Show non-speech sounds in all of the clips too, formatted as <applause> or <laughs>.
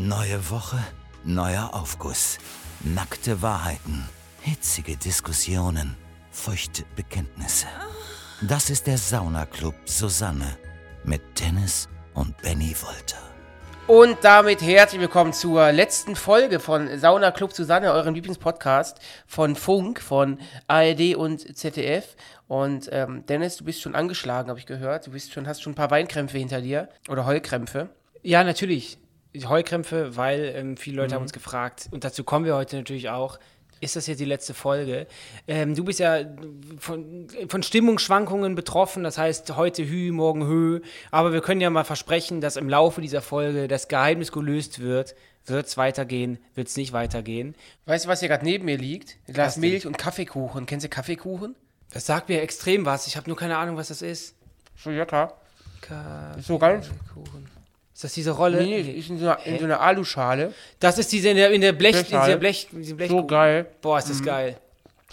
Neue Woche, neuer Aufguss. Nackte Wahrheiten, hitzige Diskussionen, feuchte Bekenntnisse. Das ist der Saunaclub Susanne mit Dennis und Benny Wolter. Und damit herzlich willkommen zur letzten Folge von Sauna Club Susanne, eurem Lieblingspodcast von Funk, von ARD und ZDF. Und ähm, Dennis, du bist schon angeschlagen, habe ich gehört. Du bist schon, hast schon ein paar Weinkrämpfe hinter dir oder Heulkrämpfe. Ja, natürlich. Heulkrämpfe, weil ähm, viele Leute haben uns gefragt, und dazu kommen wir heute natürlich auch, ist das jetzt die letzte Folge? Ähm, du bist ja von, von Stimmungsschwankungen betroffen, das heißt heute Hü, morgen Hö. Aber wir können ja mal versprechen, dass im Laufe dieser Folge das Geheimnis gelöst wird. Wird es weitergehen? Wird es nicht weitergehen? Weißt du, was hier gerade neben mir liegt? Ein Glas? Milch und Kaffeekuchen. Kennst du Kaffeekuchen? Das sagt mir extrem was. Ich habe nur keine Ahnung, was das ist. Toyota. Kaffeekuchen. So ganz. Ist das diese Rolle? Nee, nee, ist in so einer, in so einer Aluschale. Das ist diese in der, in der Blech, in Blechschale. dieser Blech, in Blech So geil. Boah, ist das geil.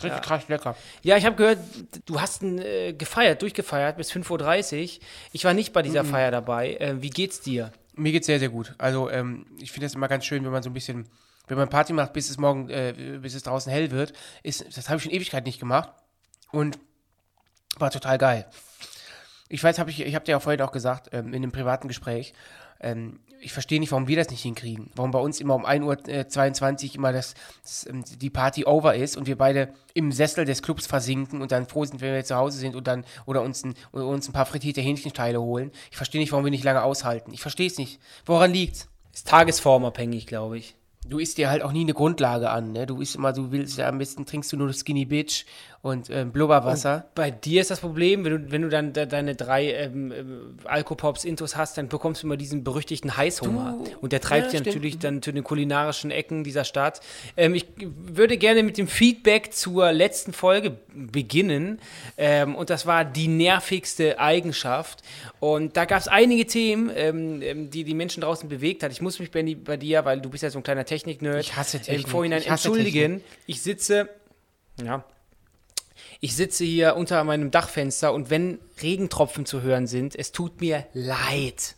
Richtig krass lecker. Ja, ich habe gehört, du hast ein, äh, gefeiert, durchgefeiert bis 5.30 Uhr. Ich war nicht bei dieser Feier dabei. Äh, wie geht's dir? Mir geht's sehr, sehr gut. Also, ähm, ich finde es immer ganz schön, wenn man so ein bisschen, wenn man Party macht, bis es morgen, äh, bis es draußen hell wird. Ist, das habe ich schon Ewigkeit nicht gemacht. Und war total geil. Ich weiß, hab ich, ich habe dir ja vorhin auch gesagt, ähm, in einem privaten Gespräch, ähm, ich verstehe nicht, warum wir das nicht hinkriegen. Warum bei uns immer um 1.22 Uhr immer das, das, ähm, die Party over ist und wir beide im Sessel des Clubs versinken und dann froh sind, wenn wir zu Hause sind und dann oder uns ein, oder uns ein paar frittierte Hähnchenteile holen. Ich verstehe nicht, warum wir nicht lange aushalten. Ich verstehe es nicht. Woran liegt's? Ist tagesformabhängig, glaube ich. Du isst dir halt auch nie eine Grundlage an, ne? Du isst immer, du willst ja am besten trinkst du nur Skinny Bitch und ähm, Blubberwasser. Bei dir ist das Problem, wenn du, wenn du dann de, deine drei ähm, ähm, Alkopops-Intos hast, dann bekommst du immer diesen berüchtigten Heißhunger. Du- Und der treibt Ja, dich natürlich dann zu den kulinarischen Ecken dieser Stadt. Ähm, ich würde gerne mit dem Feedback zur letzten Folge beginnen. Ähm, und das war die nervigste Eigenschaft. Und da gab es einige Themen, ähm, ähm, die die Menschen draußen bewegt hat. Ich muss mich, bei dir, weil du bist ja so ein kleiner Technik-Nerd, Ich hasse im Technik. Vorhinein Ich entschuldigen. Ich sitze, ja, ich sitze hier unter meinem Dachfenster und wenn Regentropfen zu hören sind, es tut mir leid.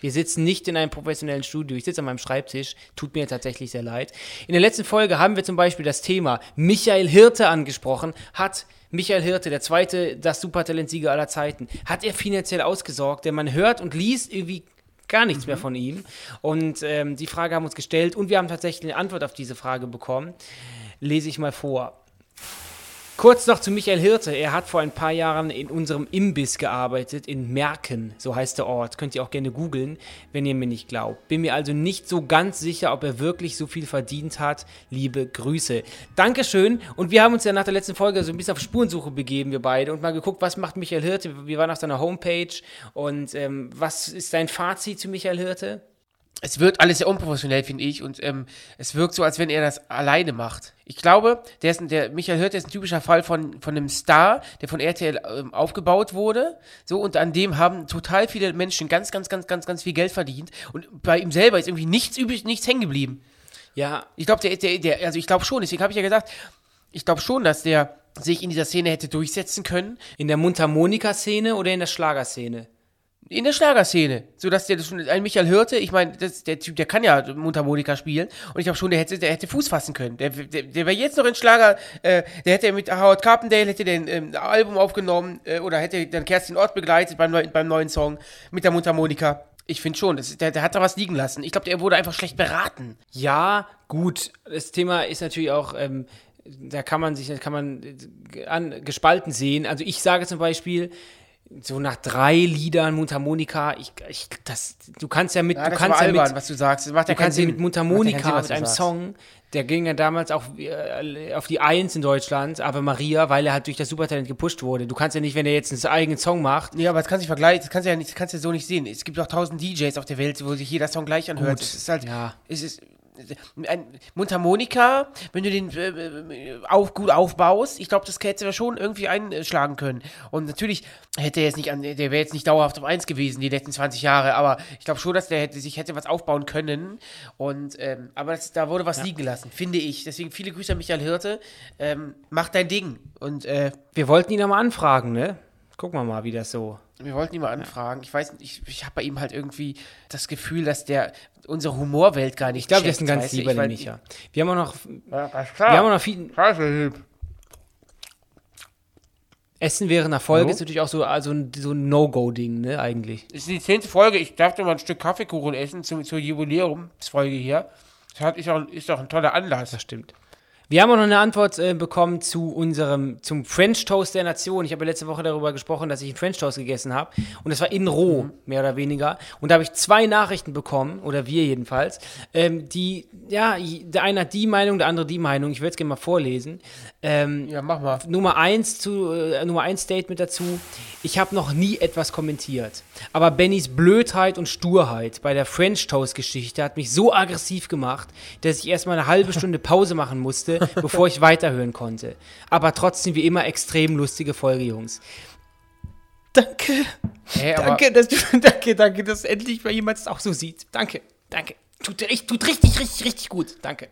Wir sitzen nicht in einem professionellen Studio. Ich sitze an meinem Schreibtisch. Tut mir tatsächlich sehr leid. In der letzten Folge haben wir zum Beispiel das Thema Michael Hirte angesprochen. Hat Michael Hirte, der zweite, das Supertalentsieger aller Zeiten, hat er finanziell ausgesorgt? Denn man hört und liest irgendwie gar nichts mehr von ihm. Und ähm, die Frage haben wir uns gestellt und wir haben tatsächlich eine Antwort auf diese Frage bekommen. Lese ich mal vor. Kurz noch zu Michael Hirte. Er hat vor ein paar Jahren in unserem Imbiss gearbeitet, in Merken, so heißt der Ort. Könnt ihr auch gerne googeln, wenn ihr mir nicht glaubt. Bin mir also nicht so ganz sicher, ob er wirklich so viel verdient hat. Liebe Grüße. Dankeschön. Und wir haben uns ja nach der letzten Folge so ein bisschen auf Spurensuche begeben, wir beide, und mal geguckt, was macht Michael Hirte. Wir waren auf seiner Homepage und ähm, was ist dein Fazit zu Michael Hirte? Es wirkt alles sehr unprofessionell, finde ich, und ähm, es wirkt so, als wenn er das alleine macht. Ich glaube, der, ist, ein- der Michael Hirte ist ein typischer Fall von, von einem Star, der von RTL ähm, aufgebaut wurde, so, und an dem haben total viele Menschen ganz, ganz, ganz, ganz, ganz viel Geld verdient, und bei ihm selber ist irgendwie nichts übrig, nichts hängen geblieben. Ja, Ich glaube, der, der, der, also ich glaube schon, deswegen habe ich ja gesagt, ich glaube schon, dass der sich in dieser Szene hätte durchsetzen können, in der Mundharmonika-Szene oder in der Schlagerszene? In der Schlagerszene, so dass der das schon ein Michael Hirte, ich meine, der Typ, der kann ja Mundharmonika spielen und ich glaube schon, der hätte, der hätte Fuß fassen können. Der, der, der wäre jetzt noch in Schlager, äh, der hätte mit Howard Carpendale hätte den ähm, Album aufgenommen äh, oder hätte dann Kerstin Ort begleitet beim, beim neuen Song mit der Mundharmonika. Ich finde schon, das, der, der hat da was liegen lassen. Ich glaube, der wurde einfach schlecht beraten. Ja, gut. Das Thema ist natürlich auch, ähm, da kann man sich, das kann man äh, an, gespalten sehen. Also ich sage zum Beispiel, so nach drei Liedern Mundharmonika, ich, ich, das, du kannst ja mit, Ja, du kannst ja albern, mit, was du sagst. Das macht ja du kannst ja mit ja Mundharmonika, Sinn, mit einem sagst. Song, der ging ja damals auch äh, auf die Eins in Deutschland, Ave Maria, weil er halt durch das Supertalent gepusht wurde. Du kannst ja nicht, wenn er jetzt einen eigenen Song macht, Ja, aber das kannst du nicht vergleichen, das kannst du ja nicht, das kannst du so nicht sehen. Es gibt auch tausend DJs auf der Welt, wo sich jeder Song gleich anhört. Gut, Es ist halt, ja. es ist ein Mundharmonika, wenn du den äh, äh, auf, gut aufbaust, ich glaube, das hätte er schon irgendwie einschlagen können. Und natürlich hätte er jetzt nicht an, der wäre jetzt nicht dauerhaft auf 1 gewesen die letzten 20 Jahre, aber ich glaube schon, dass der hätte sich hätte was aufbauen können. Und ähm, aber das, da wurde was liegen gelassen, finde ich. Deswegen viele Grüße an Michael Hirte. Ähm, mach dein Ding. Und äh, wir wollten ihn aber anfragen, ne? Gucken wir mal, wie das so. Wir wollten ihn mal anfragen. Ich weiß ich, ich habe bei ihm halt irgendwie das Gefühl, dass der unsere Humorwelt gar nicht Ich glaube, der ist ein ganz lieber, Ich der Micha. Wir haben auch noch, Ja, alles wir haben auch noch viel, Essen während einer Folge Hallo? ist natürlich auch so, also ein, so ein No-Go-Ding, ne, eigentlich. Das ist die zehnte Folge. Ich darf mal ein Stück Kaffeekuchen essen zum, zur Jubiläumsfolge hier. Das hat, ist, auch, ist doch ein toller Anlass. Das stimmt. Wir haben auch noch eine Antwort äh, bekommen zu unserem, zum French Toast der Nation. Ich habe ja letzte Woche darüber gesprochen, dass ich einen French Toast gegessen habe. Und das war in roh, mehr oder weniger. Und da habe ich zwei Nachrichten bekommen, oder wir jedenfalls, ähm, die, ja, der eine hat die Meinung, der andere die Meinung. Ich würde es gerne mal vorlesen. Ähm, Ja, mach mal. Nummer eins zu äh, Nummer eins Statement dazu. Ich habe noch nie etwas kommentiert, aber Bennys Blödheit und Sturheit bei der French Toast Geschichte hat mich so aggressiv gemacht, dass ich erstmal eine halbe <laughs> Stunde Pause machen musste, <laughs> bevor ich weiterhören konnte. Aber trotzdem wie immer extrem lustige Folge, Jungs. Danke. Hey, Danke, dass du, <laughs> danke, danke, dass endlich mal jemand es auch so sieht. Danke, danke. Tut, tut richtig, richtig, richtig gut. Danke.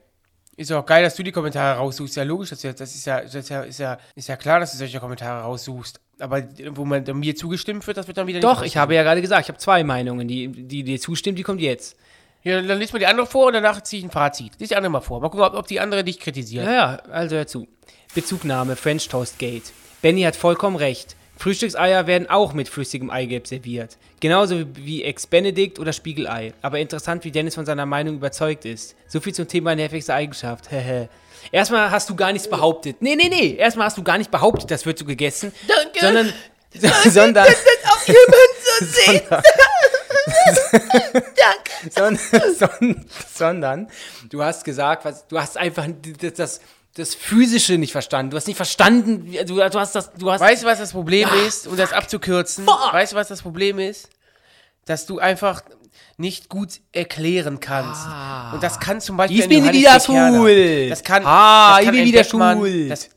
ist auch geil, dass du die Kommentare raussuchst. Ja, logisch, das ist ja, das ist ja, das ist ja, ist ja, ist ja klar, dass du solche Kommentare raussuchst. Aber wo man mir zugestimmt wird, das wird dann wieder Doch, ich habe ja gerade gesagt, ich habe zwei Meinungen. Die, die dir zustimmt, die kommt jetzt. Ja, dann liest mal die andere vor und danach ziehe ich ein Fazit. Lies die andere mal vor. Mal gucken, ob, ob die andere dich kritisiert. Ja, ja, also hör zu. Bezugnahme French Toast Gate. Benny hat vollkommen recht. Frühstückseier werden auch mit flüssigem Eigelb serviert. Genauso wie- Ex-Benedict oder Spiegelei. Aber interessant, wie Dennis von seiner Meinung überzeugt ist. So viel zum Thema nervigste Eigenschaft. Hehe. Erstmal hast du gar nichts behauptet. Nee, nee, nee. Erstmal hast du gar nicht behauptet, das wird so gegessen. Danke. Sondern. <laughs> sondern. <laughs> sondern, <laughs> sondern, sondern du hast gesagt, was, du hast einfach das, das, das Physische nicht verstanden. Du hast nicht verstanden, du, du hast das, du hast. Weißt du, was das Problem Ah, ist? Um das abzukürzen. Fuck. Weißt du, was das Problem ist? Dass du einfach nicht gut erklären kannst. Und das kann zum Beispiel Ich bin wieder schwul. Das kann, Ah, das kann ich bin wieder schwul. Das,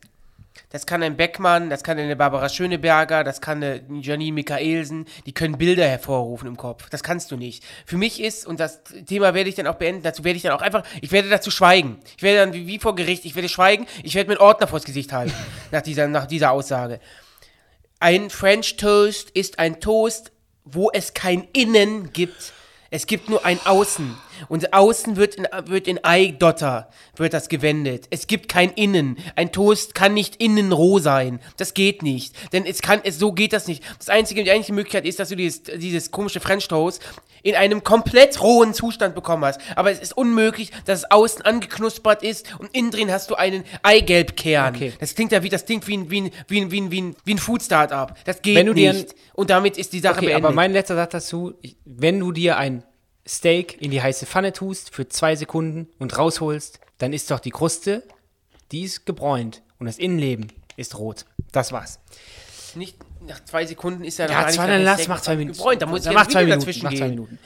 das kann ein Beckmann, das kann eine Barbara Schöneberger, das kann eine Janine Michaelsen, die können Bilder hervorrufen im Kopf. Das kannst du nicht. Für mich ist, und das Thema werde ich dann auch beenden, dazu werde ich dann auch einfach, ich werde dazu schweigen. Ich werde dann wie, wie vor Gericht, ich werde schweigen, ich werde mir einen Ordner vors Gesicht halten, <laughs> nach dieser, nach dieser Aussage. Ein French Toast ist ein Toast, wo es kein Innen gibt. Es gibt nur ein Außen. Und außen wird in, wird in Eidotter, wird das gewendet. Es gibt kein Innen. Ein Toast kann nicht innen roh sein. Das geht nicht. Denn es kann, es, so geht das nicht. Das einzige, die einzige Möglichkeit ist, dass du dieses, dieses komische French Toast in einem komplett rohen Zustand bekommen hast. Aber es ist unmöglich, dass es außen angeknuspert ist und innen drin hast du einen Eigelbkern. Okay. Das klingt ja wie, das klingt wie ein, wie ein, wie ein, wie ein, wie ein, wie ein Food Startup. Das geht Wenn du dir nicht. Und damit ist die Sache okay, beendet. aber mein letzter Satz dazu, wenn du dir ein Steak in die heiße Pfanne tust für zwei Sekunden und rausholst, dann ist doch die Kruste, die ist gebräunt und das Innenleben ist rot. Das war's. nicht nach zwei Sekunden ist ja noch Ja, gar nicht zwei, der dann lass, mach zwei Minuten. gebräunt. Da muss ja mach zwei Minuten. dazwischen Mach zwei. Minuten.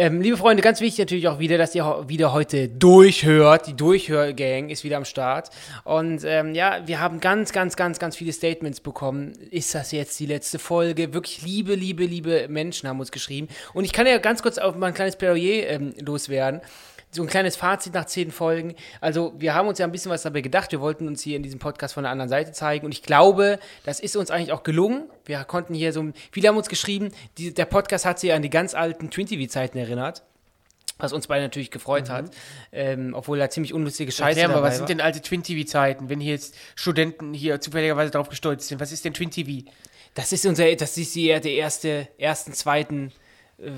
Ähm, liebe Freunde, ganz wichtig natürlich auch wieder, dass ihr wieder heute durchhört. Die Durchhörgang ist wieder am Start. Und ähm, ja, wir haben ganz, ganz, ganz, ganz viele Statements bekommen. Ist das jetzt die letzte Folge? Wirklich liebe, liebe, liebe Menschen haben uns geschrieben. Und ich kann ja ganz kurz auf mal ein kleines Plädoyer ähm, loswerden. So ein kleines Fazit nach zehn Folgen. Also, wir haben uns ja ein bisschen was dabei gedacht. Wir wollten uns hier in diesem Podcast von der anderen Seite zeigen. Und ich glaube, das ist uns eigentlich auch gelungen. Wir konnten hier so. Viele haben uns geschrieben, die, der Podcast hat sie an die ganz alten Twin-TV-Zeiten erinnert. Was uns beide natürlich gefreut hat. Ähm, obwohl da ziemlich unlustige Scheiße Erklär mal, was sind war. denn alte Twin-TV-Zeiten, wenn hier jetzt Studenten hier zufälligerweise drauf gestolzt sind? Was ist denn Twin-TV? Das ist unser, das ist die, der erste, ersten, zweiten äh,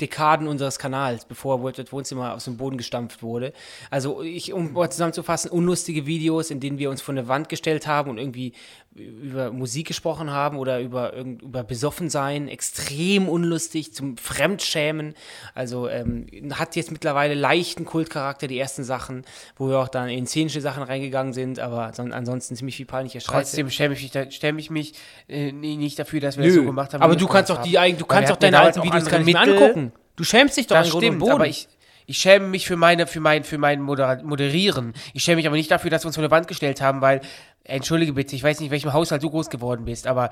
Dekaden unseres Kanals, bevor das Wohnzimmer aus dem Boden gestampft wurde. Also ich, um mal zusammenzufassen, unlustige Videos, in denen wir uns vor eine Wand gestellt haben und irgendwie über Musik gesprochen haben oder über, über Besoffensein, extrem unlustig, zum Fremdschämen. Also ähm, hat jetzt mittlerweile leichten Kultcharakter, die ersten Sachen, wo wir auch dann in szenische Sachen reingegangen sind, aber son- ansonsten ziemlich viel peinliche Scheiße. Trotzdem schäme ich mich, schäme ich mich äh, nicht dafür, dass wir das Nö, so gemacht haben. aber du kannst das doch die du kannst doch deine alten Videos auch gar nicht mehr angucken. Du schämst dich doch Das an stimmt, Boden. aber ich, ich schäme mich für meine, für mein, für mein Modera Moderieren. Ich schäme mich aber nicht dafür, dass wir uns vor eine Wand gestellt haben, weil, entschuldige bitte, ich weiß nicht, in welchem Haushalt du groß geworden bist, aber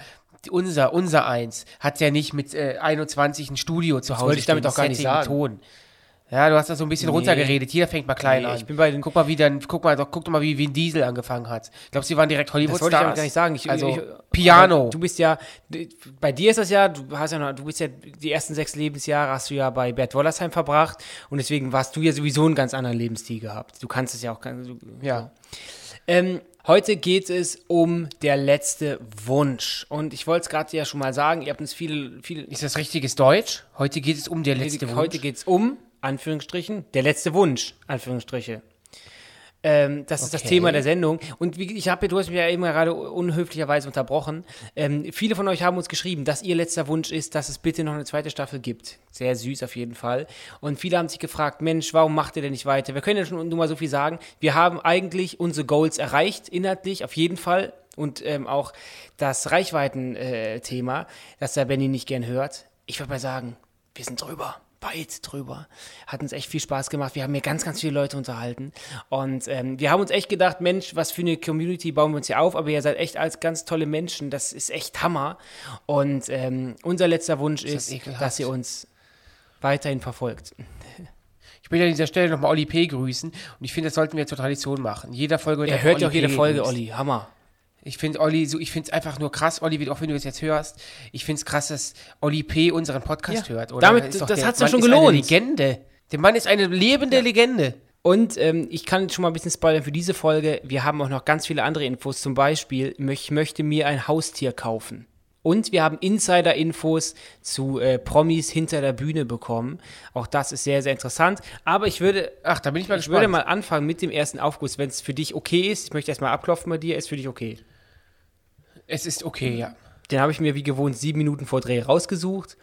unser, unser Eins hat ja nicht mit äh, 21 ein Studio zu Hause. wollte ich damit auch gar nicht sagen. Ton. Ja, du hast das so ein bisschen Nee. runtergeredet. Jeder fängt mal klein Nee, an. ich bin bei den- guck mal, wie dann, guck mal, doch, guck doch mal, wie Vin Diesel angefangen hat. Ich glaube, sie waren direkt Hollywood Das wollte ich Stars. gar nicht sagen. Ich, also ich, Piano. Du bist ja, bei dir ist das ja, du hast ja noch, du bist ja, die ersten sechs Lebensjahre hast du ja bei Bert Wollersheim verbracht und deswegen warst du ja sowieso einen ganz anderen Lebensstil gehabt. Du kannst es ja auch, du, ja. Ähm, heute geht es um der letzte Wunsch. Und ich wollte es gerade ja schon mal sagen, ihr habt uns viele, viele. Ist das richtiges Deutsch? Heute geht es um der letzte Wunsch. heute geht es um, Anführungsstrichen, der letzte Wunsch, Anführungsstriche. Ähm, das ist das Okay. Thema der Sendung. Und wie, ich habe, du hast mich ja eben gerade unhöflicherweise unterbrochen. Ähm, viele von euch haben uns geschrieben, dass ihr letzter Wunsch ist, dass es bitte noch eine zweite Staffel gibt. Sehr süß auf jeden Fall. Und viele haben sich gefragt, Mensch, warum macht ihr denn nicht weiter? Wir können ja schon nur mal so viel sagen. Wir haben eigentlich unsere Goals erreicht, inhaltlich auf jeden Fall. Und ähm, auch das Reichweiten-Thema, das der Benny nicht gern hört. Ich würde mal sagen, wir sind drüber weit drüber. Hat uns echt viel Spaß gemacht. Wir haben hier ganz, ganz viele Leute unterhalten. Und ähm, wir haben uns echt gedacht, Mensch, was für eine Community bauen wir uns hier auf. Aber ihr seid echt als ganz tolle Menschen. Das ist echt Hammer. Und ähm, unser letzter Wunsch das ist, ekelhaft. dass ihr uns weiterhin verfolgt. Ich will an dieser Stelle nochmal Oli P. grüßen und ich finde, das sollten wir zur Tradition machen. Jeder Folge Er hört ja auch jede. Folge. Olli. Hammer. Ich finde Olli, so, ich finde es einfach nur krass, Olli, wie- auch wenn du es jetzt hörst, ich finde es krass, dass Olli P. unseren Podcast Ja. hört. Oder? Damit- ist doch das der hat's ja schon ist gelohnt. Eine Legende. Der Mann ist eine lebende Legende. Und ähm, ich kann schon mal ein bisschen spoilern für diese Folge. Wir haben auch noch ganz viele andere Infos. Zum Beispiel, ich möchte mir ein Haustier kaufen. Und wir haben Insider-Infos zu äh, Promis hinter der Bühne bekommen. Auch das ist sehr, sehr interessant. Aber ich würde, Ach, da bin ich mal ich gespannt. würde mal anfangen mit dem ersten Aufguss, wenn es für dich okay ist. Ich möchte erstmal abklopfen bei dir. Ist für dich okay? Es ist okay, ja. Den habe ich mir wie gewohnt sieben Minuten vor Dreh rausgesucht.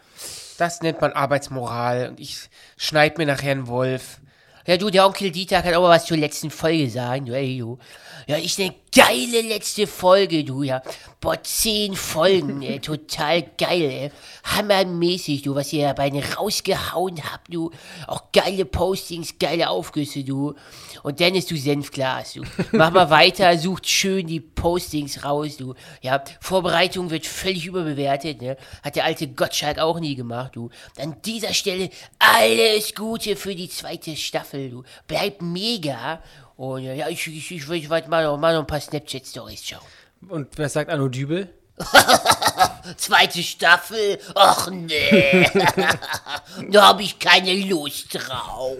Das nennt man Arbeitsmoral und ich schneid mir nachher einen Wolf. Ja, du, der Onkel Dieter kann auch mal was zur letzten Folge sagen, du, ey, du. Ja, ist eine geile letzte Folge, du, ja. Boah, zehn Folgen, ey, <laughs> total geil, ey. Hammermäßig, du, was ihr da beide rausgehauen habt, du. Auch geile Postings, geile Aufgüsse, du. Und Dennis, du Senfglas, du. Mach mal <laughs> weiter, sucht schön die Postings raus, du. Ja, Vorbereitung wird völlig überbewertet, ne. Hat der alte Gottschalk auch nie gemacht, du. An dieser Stelle alles Gute für die zweite Staffel, du. Bleib mega. Und äh, ja, ich, ich, ich, ich werde mal, noch- mal noch ein paar Snapchat-Stories schauen. Und was sagt Arno Dübel? <laughs> Zweite Staffel? Ach nee. <laughs> <laughs> da habe ich keine Lust drauf.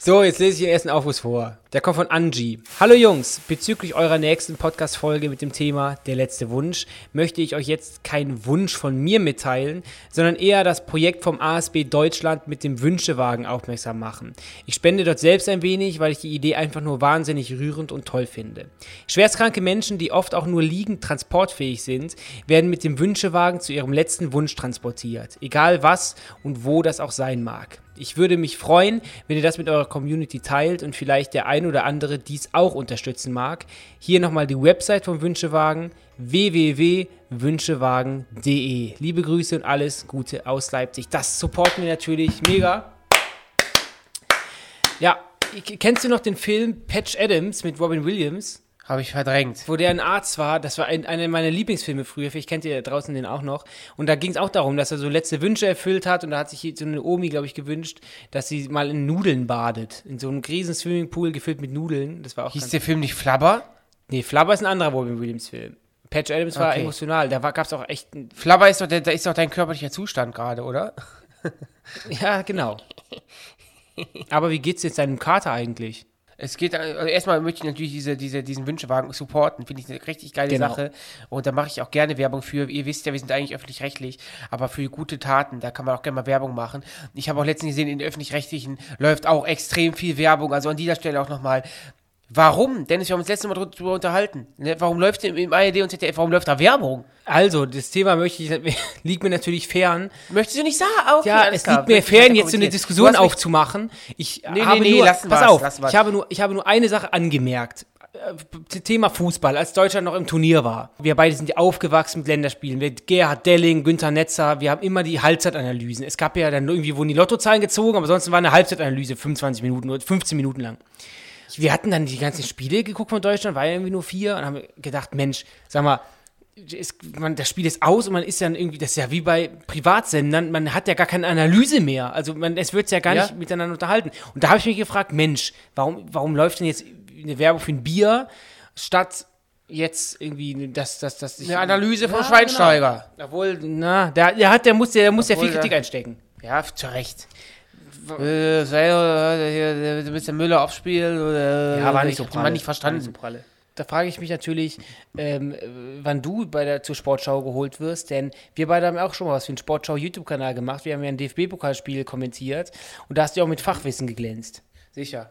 So, jetzt lese ich den ersten Aufruf vor. Der kommt von Angie. Hallo Jungs, bezüglich eurer nächsten Podcast-Folge mit dem Thema Der letzte Wunsch möchte ich euch jetzt keinen Wunsch von mir mitteilen, sondern eher das Projekt vom ASB Deutschland mit dem Wünschewagen aufmerksam machen. Ich spende dort selbst ein wenig, weil ich die Idee einfach nur wahnsinnig rührend und toll finde. Schwerstkranke Menschen, die oft auch nur liegend transportfähig sind, werden mit dem Wünschewagen zu ihrem letzten Wunsch transportiert. Egal was und wo das auch sein mag. Ich würde mich freuen, wenn ihr das mit eurer Community teilt und vielleicht der ein oder andere dies auch unterstützen mag. Hier nochmal die Website vom Wünschewagen www.wünschewagen.de. Liebe Grüße und alles Gute aus Leipzig. Das supporten wir natürlich mega. Ja, kennst du noch den Film Patch Adams mit Robin Williams? Habe ich verdrängt. wo der ein Arzt war, das war ein, einer meiner Lieblingsfilme früher, vielleicht kennt ihr da draußen den auch noch. Und da ging es auch darum, dass er so letzte Wünsche erfüllt hat und da hat sich so eine Omi, glaube ich, gewünscht, dass sie mal in Nudeln badet. In so einem riesen Swimmingpool gefüllt mit Nudeln. Das war auch Hieß der Film nicht Flabber? Nee, Flubber ist ein anderer Robin Williams Film. Patch Adams war Okay. emotional, da gab es auch echt, Flabber ist doch, der, da ist doch dein körperlicher Zustand gerade, oder? <laughs> ja, genau. Aber wie geht's jetzt deinem Kater eigentlich? Es geht, also erstmal möchte ich natürlich diese, diese, diesen Wünschewagen supporten. Finde ich eine richtig geile Genau. Sache. Und da mache ich auch gerne Werbung für. Ihr wisst ja, wir sind eigentlich öffentlich-rechtlich, aber für gute Taten, da kann man auch gerne mal Werbung machen. Ich habe auch letztens gesehen, in den öffentlich-rechtlichen läuft auch extrem viel Werbung. Also an dieser Stelle auch nochmal. Warum? Dennis, wir haben uns letztes Mal darüber unterhalten. Ne? Warum läuft im, im ARD und ZDF, warum läuft da Werbung? Also, das Thema möchte ich, <laughs> liegt mir natürlich fern. Möchtest du nicht sagen? Ah, Okay, Ja, es klar. liegt mir fern, jetzt so eine. Diskussion aufzumachen. Ich Nee, habe nee, nee, nur, pass wir's, auf, ich habe, nur, ich habe nur eine Sache angemerkt. Äh, Thema Fußball, als Deutschland noch im Turnier war. Wir beide sind ja aufgewachsen mit Länderspielen. Wir, Gerhard Delling, Günther Netzer, wir haben immer die Halbzeitanalysen. Es gab ja dann irgendwie, wurden die Lottozahlen gezogen, aber sonst war eine Halbzeitanalyse 25 Minuten oder 15 Minuten lang. Wir hatten dann die ganzen Spiele geguckt von Deutschland, war ja irgendwie nur vier und haben gedacht, Mensch, sag mal, ist, man, das Spiel ist aus und man ist dann irgendwie, das ist ja wie bei Privatsendern, man hat ja gar keine Analyse mehr. Also man, es wird ja gar Ja. nicht miteinander unterhalten. Und da habe ich mich gefragt, Mensch, warum, warum läuft denn jetzt eine Werbung für ein Bier, statt jetzt irgendwie das, das, das Eine Analyse vom Ja, Schweinsteiger. Genau. Obwohl, na, der, der hat, der muss, der muss ja viel Obwohl, Kritik der- einstecken. Ja, zu Recht. Äh, sei, du willst den Müller aufspielen oder Ja, war nicht ich so pralle. Mann nicht verstanden. nicht so pralle. Da frage ich mich natürlich, ähm, äh, wann du bei der zur Sportschau geholt wirst, denn wir beide haben auch schon mal was für den Sportschau-YouTube-Kanal gemacht. Wir haben ja ein DFB-Pokalspiel kommentiert und da hast du ja auch mit Fachwissen geglänzt. Sicher.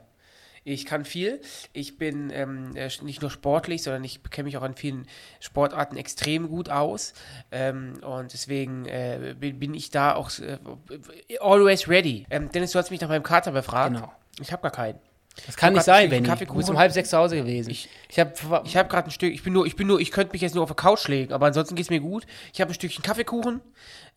Ich kann viel. Ich bin ähm, äh, nicht nur sportlich, sondern ich kenne mich auch an vielen Sportarten extrem gut aus. Ähm, und deswegen äh, bin, bin ich da auch äh, always ready. Ähm, Dennis, du hast mich nach meinem Kater befragt. Genau. Ich habe gar keinen. Das kann hab nicht sein, Benny. Du bist um halb sechs zu Hause gewesen. Ich, ich habe Ich habe gerade ein Stück, ich bin nur, ich bin nur, ich könnte mich jetzt nur auf der Couch legen, aber ansonsten geht es mir gut. Ich habe ein Stückchen Kaffeekuchen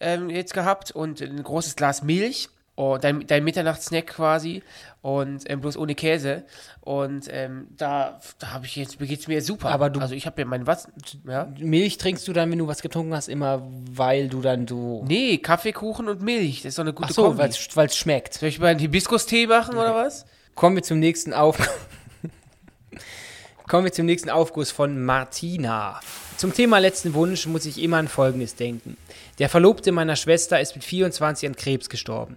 ähm, jetzt gehabt und ein großes Glas Milch. Oh, dein, dein Mitternachtssnack quasi und ähm, bloß ohne Käse. Und ähm, da, da habe ich jetzt, geht's mir super. Aber du- also ich habe ja mein was, ja? Milch trinkst du dann, wenn du was getrunken hast, immer, weil du dann so. Nee, Kaffeekuchen und Milch, das ist doch eine gute Ach so, Kombi. weil es schmeckt. Soll ich mal einen Hibiskus-Tee machen oder was? Kommen wir zum nächsten Auf <laughs> Kommen wir zum nächsten Aufguss von Martina. Zum Thema letzten Wunsch muss ich immer an Folgendes denken. Der Verlobte meiner Schwester ist mit 24 an Krebs gestorben.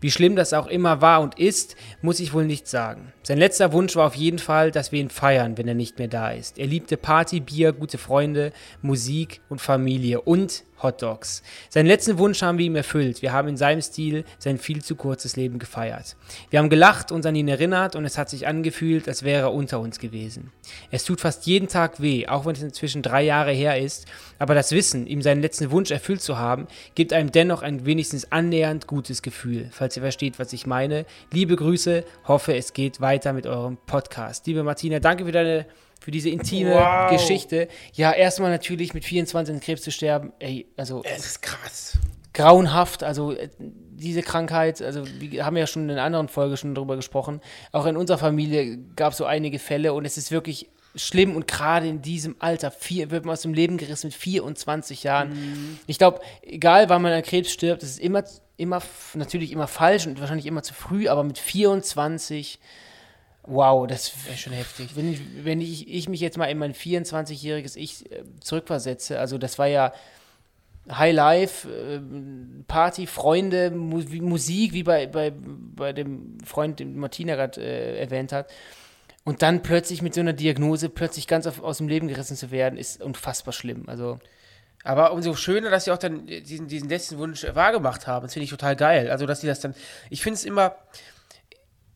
Wie schlimm das auch immer war und ist, muss ich wohl nicht sagen. Sein letzter Wunsch war auf jeden Fall, dass wir ihn feiern, wenn er nicht mehr da ist. Er liebte Party, Bier, gute Freunde, Musik und Familie und Hotdogs. Seinen letzten Wunsch haben wir ihm erfüllt. Wir haben in seinem Stil sein viel zu kurzes Leben gefeiert. Wir haben gelacht, uns an ihn erinnert und es hat sich angefühlt, als wäre er unter uns gewesen. Es tut fast jeden Tag weh, auch wenn es inzwischen drei Jahre her ist, aber das Wissen, ihm seinen letzten Wunsch erfüllt zu haben, gibt einem dennoch ein wenigstens annähernd gutes Gefühl, falls ihr versteht, was ich meine. Liebe Grüße, hoffe es geht weiter mit eurem Podcast. Liebe Martina, danke für deine für diese intime Wow. Geschichte. Ja, erstmal natürlich mit 24 an Krebs zu sterben, ey, also Es ist krass. grauenhaft. Also äh, diese Krankheit, also wir haben ja schon in einer anderen Folge schon darüber gesprochen. Auch in unserer Familie gab es so einige Fälle und es ist wirklich schlimm und gerade in diesem Alter vier, wird man aus dem Leben gerissen mit 24 Jahren. Ich glaube, egal wann man an Krebs stirbt, das ist immer, immer natürlich immer falsch und wahrscheinlich immer zu früh, aber mit 24, wow, das ist schon heftig. wenn ich, wenn ich, ich mich jetzt mal in mein 24-jähriges Ich äh, zurückversetze, also das war ja High Life, äh, Party, Freunde, Musik, wie bei, bei, bei dem Freund, den Martina gerade äh, erwähnt hat. Und dann plötzlich mit so einer Diagnose plötzlich ganz auf, aus dem Leben gerissen zu werden, ist unfassbar schlimm. Also, Aber umso schöner, dass sie auch dann diesen, diesen letzten Wunsch wahrgemacht haben. Das finde ich total geil. Also, dass sie das dann. Ich finde es immer.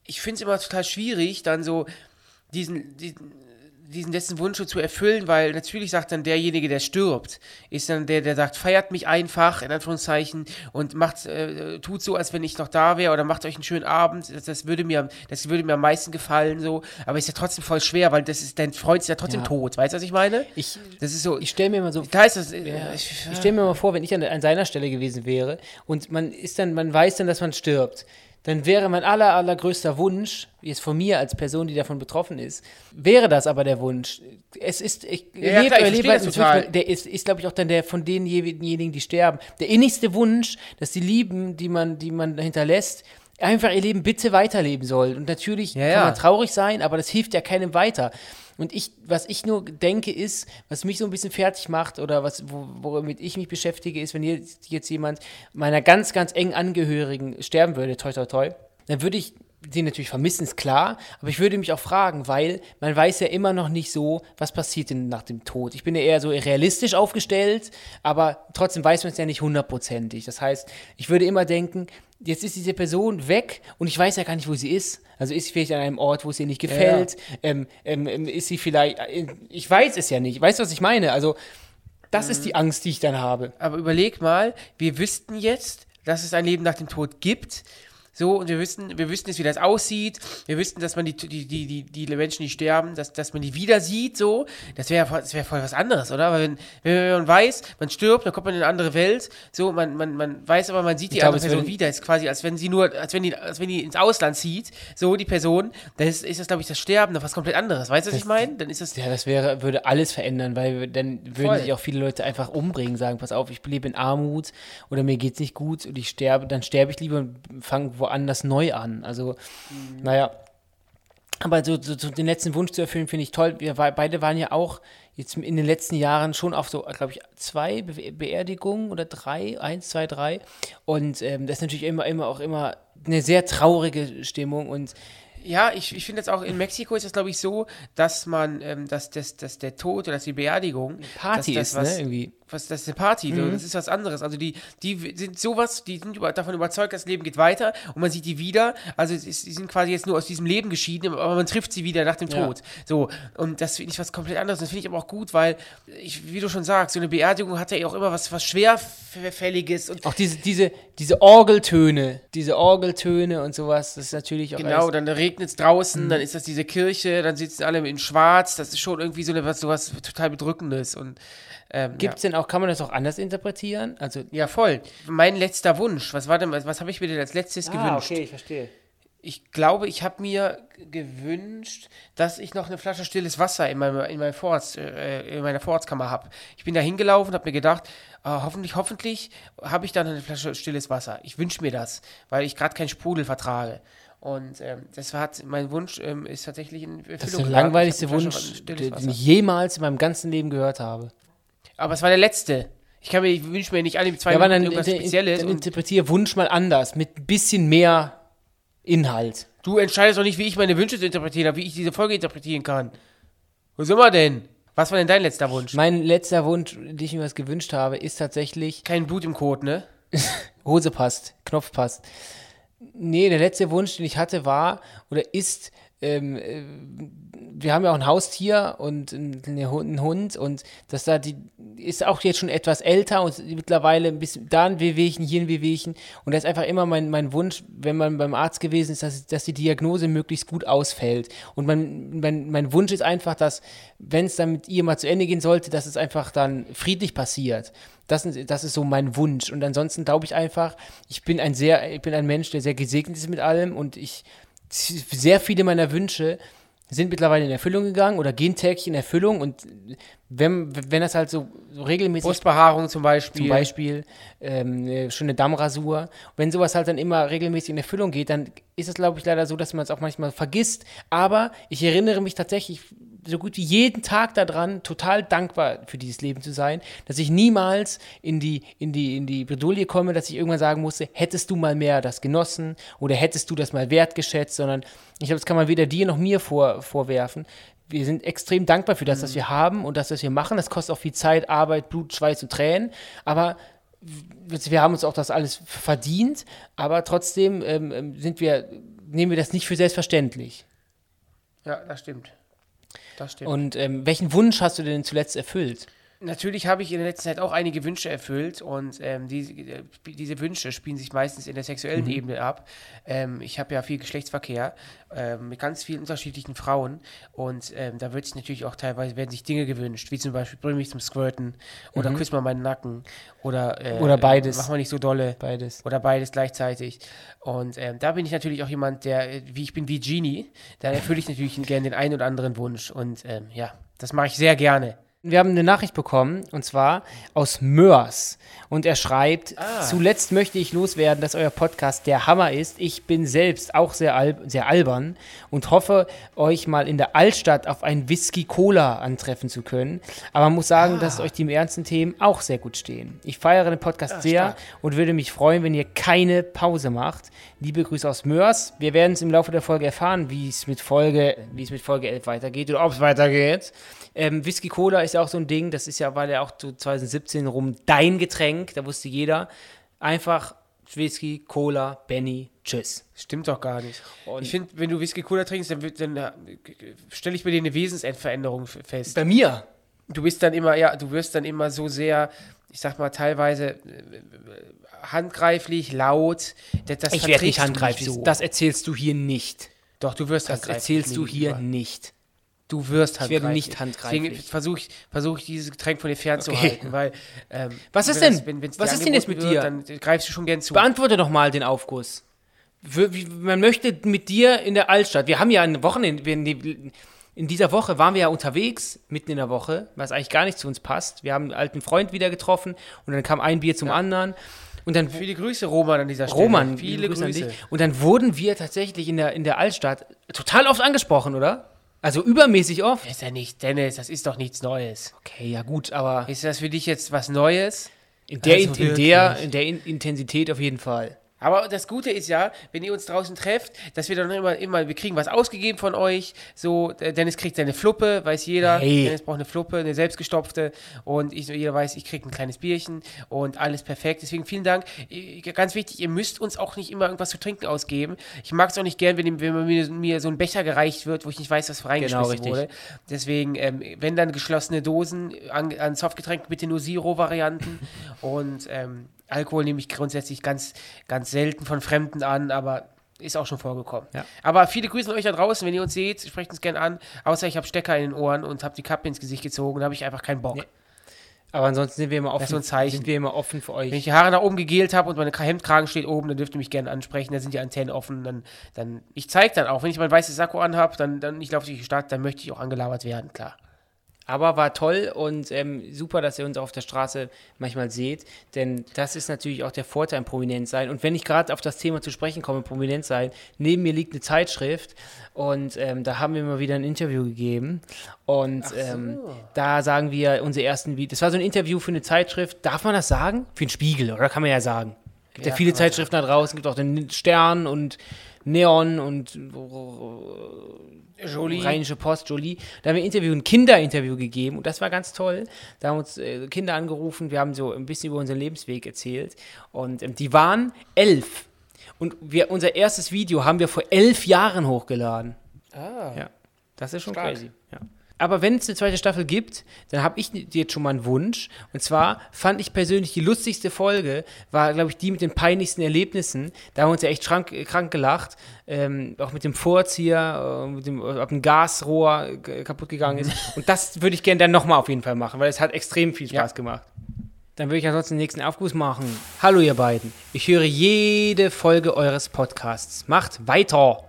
Ich finde es immer total schwierig, dann so diesen, diesen, diesen letzten Wunsch zu erfüllen, weil natürlich sagt dann derjenige, der stirbt, ist dann der, der sagt, feiert mich einfach, in Anführungszeichen, und macht, äh, tut so, als wenn ich noch da wäre, oder macht euch einen schönen Abend. Das, das, würde mir, das würde mir am meisten gefallen, so. Aber ist ja trotzdem voll schwer, weil das ist, dein Freund ist ja trotzdem Ja. tot. Weißt du, was ich meine? ich, Das ist so. ich stelle mir immer so da ist das. äh, Ja, ich, ich stelle mir mal vor, wenn ich an, an seiner Stelle gewesen wäre und man ist dann, man weiß dann, dass man stirbt, dann wäre mein aller, allergrößter Wunsch, jetzt von mir als Person, die davon betroffen ist, wäre das aber der Wunsch. Es ist, ich, Ja, ja, klar, ich verstehe das total. der ist, ist glaube ich, auch dann der von denjenigen, die sterben, der innigste Wunsch, dass die Lieben, die man, die man hinterlässt, einfach ihr Leben bitte weiterleben soll. Und natürlich Ja, kann ja. man traurig sein, aber das hilft ja keinem weiter. Und ich, was ich nur denke, ist, was mich so ein bisschen fertig macht oder was, wo, womit ich mich beschäftige, ist, wenn jetzt, jetzt jemand meiner ganz, ganz engen Angehörigen sterben würde, toi, toi, toi, dann würde ich den natürlich vermissen, ist klar, aber ich würde mich auch fragen, weil man weiß ja immer noch nicht so, was passiert denn nach dem Tod. Ich bin ja eher so realistisch aufgestellt, aber trotzdem weiß man es ja nicht hundertprozentig. Das heißt, ich würde immer denken, jetzt ist diese Person weg und ich weiß ja gar nicht, wo sie ist. Also ist sie vielleicht an einem Ort, wo es ihr nicht gefällt? Ähm, ähm, ähm, ist sie vielleicht, äh, ich weiß es ja nicht. Weißt du, was ich meine? Also, das ist die Angst, die ich dann habe. Aber überleg mal, wir wüssten jetzt, dass es ein Leben nach dem Tod gibt. So, und wir wissen, wir wüssten jetzt, wie das aussieht. Wir wüssten, dass man die, die, die, die, die Menschen, die sterben, dass, dass man die wieder sieht, so. Das wäre das wär voll was anderes, oder? Weil wenn, wenn man weiß, man stirbt, dann kommt man in eine andere Welt, so, man, man, man weiß aber, man sieht die Ich andere Person wieder. Ist quasi, als wenn sie nur, als wenn die, als wenn die ins Ausland zieht, so, die Person, dann ist, ist das, glaube ich, das Sterben noch was komplett anderes. Weißt du, was ich meine? Dann ist das, Ja, das wäre, würde alles verändern, weil dann würden Voll. sich auch viele Leute einfach umbringen, sagen, pass auf, ich lebe in Armut oder mir geht's nicht gut und ich sterbe, dann sterbe ich lieber und fange woanders neu an. Also, naja. Aber so, so, so den letzten Wunsch zu erfüllen, finde ich toll. Wir war, beide waren ja auch jetzt in den letzten Jahren schon auf so, glaube ich, zwei Be Beerdigungen oder drei, eins, zwei, drei. Und ähm, das ist natürlich immer, immer auch immer eine sehr traurige Stimmung und Ja, ich, ich finde jetzt auch in Mexiko ist es, glaube ich, so, dass man, ähm, dass, dass, dass der Tod oder dass die Beerdigung Party dass das ist, was, ne? Irgendwie. Was, das ist eine Party, so, das ist was anderes. Also die, die sind sowas, die sind über, davon überzeugt, das Leben geht weiter und man sieht die wieder. Also die sind quasi jetzt nur aus diesem Leben geschieden, aber man trifft sie wieder nach dem Ja. Tod. So, und das finde ich was komplett anderes. Das finde ich aber auch gut, weil, ich, wie du schon sagst, so eine Beerdigung hat ja auch immer was, was Schwerfälliges und Auch diese, diese, diese Orgeltöne, diese Orgeltöne und sowas, das ist natürlich auch Genau, dann regnet es draußen, dann ist das diese Kirche, dann sitzen alle in schwarz, das ist schon irgendwie so eine, was, sowas total Bedrückendes und ähm, Gibt es denn auch, kann man das auch anders interpretieren? Also, ja. ja, voll. Mein letzter Wunsch, was war denn, was, was habe ich mir denn als letztes gewünscht? Ah, ich verstehe. Ich glaube, ich habe mir gewünscht, dass ich noch eine Flasche stilles Wasser in, meinem, in, meinem Vorrats, äh, in meiner Vorratskammer habe. Ich bin da hingelaufen und habe mir gedacht, ah, hoffentlich, hoffentlich habe ich dann eine Flasche stilles Wasser. Ich wünsche mir das, weil ich gerade keinen Sprudel vertrage. Und ähm, das hat, mein Wunsch ähm, ist tatsächlich in Erfüllung Das ist der langweiligste Wunsch, den ich jemals in meinem ganzen Leben gehört habe. Aber es war der letzte. Ich kann mir, ich wünsche mir nicht alle zwei Ja, aber dann, Minuten irgendwas dann, Spezielles. dann interpretiere Wunsch mal anders, mit ein bisschen mehr Inhalt. du entscheidest doch nicht, wie ich meine Wünsche zu interpretieren habe, wie ich diese Folge interpretieren kann. Wo sind wir denn? Was war denn dein letzter Wunsch? Mein letzter Wunsch, den ich mir was gewünscht habe, ist tatsächlich, Kein Blut im Kot, ne? <laughs> Hose passt, Knopf passt. Nee, der letzte Wunsch, den ich hatte, war oder ist, ähm, äh, wir haben ja auch ein Haustier und einen Hund, und das da die ist auch jetzt schon etwas älter und mittlerweile ein bisschen da ein Wehwehchen, hier ein Wehwehchen und das ist einfach immer mein, mein Wunsch, wenn man beim Arzt gewesen ist, dass, dass die Diagnose möglichst gut ausfällt. Und mein, mein, mein Wunsch ist einfach, dass, wenn es dann mit ihr mal zu Ende gehen sollte, dass es einfach dann friedlich passiert. Das, ist- das ist so mein Wunsch. Und ansonsten glaube ich einfach, ich bin ein sehr, ich bin ein Mensch, der sehr gesegnet ist mit allem und ich sehr viele meiner Wünsche sind mittlerweile in Erfüllung gegangen oder gehen täglich in Erfüllung und wenn, wenn das halt so, so regelmäßig Brustbehaarung zum Beispiel. zum Beispiel ähm, eine schöne Dammrasur. Wenn sowas halt dann immer regelmäßig in Erfüllung geht, dann ist es, glaube ich, leider so, dass man es auch manchmal vergisst. Aber ich erinnere mich tatsächlich so gut wie jeden Tag daran, total dankbar für dieses Leben zu sein, dass ich niemals in die, in die, in die Bredouille komme, dass ich irgendwann sagen musste, hättest du mal mehr das genossen oder hättest du das mal wertgeschätzt, sondern ich glaube, das kann man weder dir noch mir vor, vorwerfen. Wir sind extrem dankbar für das, was wir haben und das, was wir machen. Das kostet auch viel Zeit, Arbeit, Blut, Schweiß und Tränen. Aber wir haben uns auch das alles verdient, aber trotzdem ähm, ähm, sind wir, nehmen wir das nicht für selbstverständlich. Ja, das stimmt. Das stimmt. Und ähm, welchen Wunsch hast du denn zuletzt erfüllt? Natürlich habe ich in der letzten Zeit auch einige Wünsche erfüllt und ähm, diese, äh, diese Wünsche spielen sich meistens in der sexuellen Ebene ab. Ähm, ich habe ja viel Geschlechtsverkehr ähm, mit ganz vielen unterschiedlichen Frauen und ähm, da wird sich natürlich auch teilweise werden sich Dinge gewünscht, wie zum Beispiel bring mich zum Squirten oder küss mal meinen Nacken oder äh, Oder beides. Mach mal nicht so dolle. Beides. Oder beides gleichzeitig. Und ähm, da bin ich natürlich auch jemand, der, äh, wie ich bin wie Genie, da erfülle ich natürlich <laughs> gerne den einen oder anderen Wunsch. Und ähm, ja, das mache ich sehr gerne. Wir haben eine Nachricht bekommen, und zwar aus Mörs. Und er schreibt, zuletzt möchte ich loswerden, dass euer Podcast der Hammer ist. Ich bin selbst auch sehr, al sehr albern und hoffe, euch mal in der Altstadt auf ein Whisky-Cola antreffen zu können. Aber man muss sagen, dass euch die ernsten Themen auch sehr gut stehen. Ich feiere den Podcast sehr stark. und würde mich freuen, wenn ihr keine Pause macht. Liebe Grüße aus Mörs. Wir werden es im Laufe der Folge erfahren, wie es mit Folge, wie es mit Folge 11 weitergeht oder ob es weitergeht. Ähm, Whisky Cola ist ja auch so ein Ding, das ist ja, war ja auch so 2017 rum dein Getränk, da wusste jeder. Einfach Whisky, Cola, Benny, tschüss. Stimmt doch gar nicht. Und- ich finde, wenn du Whisky Cola trinkst, dann, wird- dann äh, stelle ich bei dir eine Wesensveränderung fest. Bei mir? Du bist dann immer, ja, du wirst dann immer so sehr, ich sag mal, teilweise äh, handgreiflich, laut. Das, das Ich werde nicht handgreiflich. so. Das erzählst du hier nicht. Doch, du wirst Das handgreiflich erzählst du hier gegenüber. nicht. Du wirst Ich werde handgreiflich. nicht handgreiflich. Deswegen versuche ich, versuch ich, dieses Getränk von dir fernzuhalten, weil. Ähm, Was ist denn? Das, wenn, Was dir ist denn jetzt mit dir? Wird, dann greifst du schon gern zu. Beantworte doch mal den Aufguss. Man möchte mit dir in der Altstadt. Wir haben ja ein Wochenende. ne, In dieser Woche waren wir ja unterwegs, mitten in der Woche, was eigentlich gar nicht zu uns passt. Wir haben einen alten Freund wieder getroffen und dann kam ein Bier zum anderen. Und dann Viele Grüße, Roman, an dieser Stelle. Roman, viele Grüße an Grüße. dich. Und dann wurden wir tatsächlich in der, in der Altstadt total oft angesprochen, oder? Also übermäßig oft. Ist ja nicht, Dennis, das ist doch nichts Neues. Okay, ja gut, aber Ist das für dich jetzt was Neues? in der, Also in der, in der In- Intensität auf jeden Fall. Aber das Gute ist ja, wenn ihr uns draußen trefft, dass wir dann immer, immer, wir kriegen was ausgegeben von euch. So, Dennis kriegt seine Fluppe, weiß jeder. Hey. Dennis braucht eine Fluppe, eine selbstgestopfte. Und ich, jeder weiß, ich kriege ein kleines Bierchen und alles perfekt. Deswegen vielen Dank. Ganz wichtig, ihr müsst uns auch nicht immer irgendwas zu trinken ausgeben. Ich mag es auch nicht gern, wenn, wenn mir, mir so ein Becher gereicht wird, wo ich nicht weiß, was reingeschmissen richtig. wurde. Deswegen, ähm, wenn dann geschlossene Dosen an, an Softgetränken, bitte nur Zero-Varianten. <laughs> und ähm, Alkohol nehme ich grundsätzlich ganz, ganz selten von Fremden an, aber ist auch schon vorgekommen. Ja. Aber viele Grüße an euch da draußen, wenn ihr uns seht, sprecht uns gerne an. Außer ich habe Stecker in den Ohren und habe die Kappe ins Gesicht gezogen, da habe ich einfach keinen Bock. Nee. Aber ansonsten sind wir immer Das so offen. ein Zeichen. Sind wir immer offen für euch. Wenn ich die Haare nach oben gegelt habe und meine Hemdkragen steht oben, dann dürft ihr mich gerne ansprechen. Da sind die Antennen offen. Dann, dann, ich zeige dann auch, wenn ich mein weißes Sakko anhabe, dann, dann ich laufe durch die Stadt, dann möchte ich auch angelabert werden, klar. Aber war toll und ähm, super, dass ihr uns auf der Straße manchmal seht, denn das ist natürlich auch der Vorteil im Prominent sein. Und wenn ich gerade auf das Thema zu sprechen komme, Prominent sein, neben mir liegt eine Zeitschrift und ähm, da haben wir mal wieder ein Interview gegeben und ähm, da sagen wir unsere ersten Videos. Das war so ein Interview für eine Zeitschrift. Darf man das sagen? Für einen Spiegel, oder kann man ja sagen. Gibt ja, Ja, viele Zeitschriften da draußen, gibt auch den Stern und Neon und Jolie. Rheinische Post, Jolie. Da haben wir ein Interview, ein Kinderinterview gegeben und das war ganz toll. Da haben uns äh, Kinder angerufen, wir haben so ein bisschen über unseren Lebensweg erzählt und ähm, die waren elf. Und wir, unser erstes Video haben wir vor elf Jahren hochgeladen. Ah. Ja, das ist schon Stark. crazy. Ja. Aber wenn es eine zweite Staffel gibt, dann habe ich jetzt schon mal einen Wunsch. Und zwar fand ich persönlich die lustigste Folge, war, glaube ich, die mit den peinlichsten Erlebnissen. Da haben wir uns ja echt krank, krank gelacht. Ähm, auch mit dem Vorzieher, äh, mit dem, ob ein Gasrohr äh, kaputt gegangen ist. Und das würde ich gerne dann nochmal auf jeden Fall machen, weil es hat extrem viel Spaß Ja. gemacht. Dann würde ich ansonsten den nächsten Aufguss machen. Hallo ihr beiden. Ich höre jede Folge eures Podcasts. Macht weiter.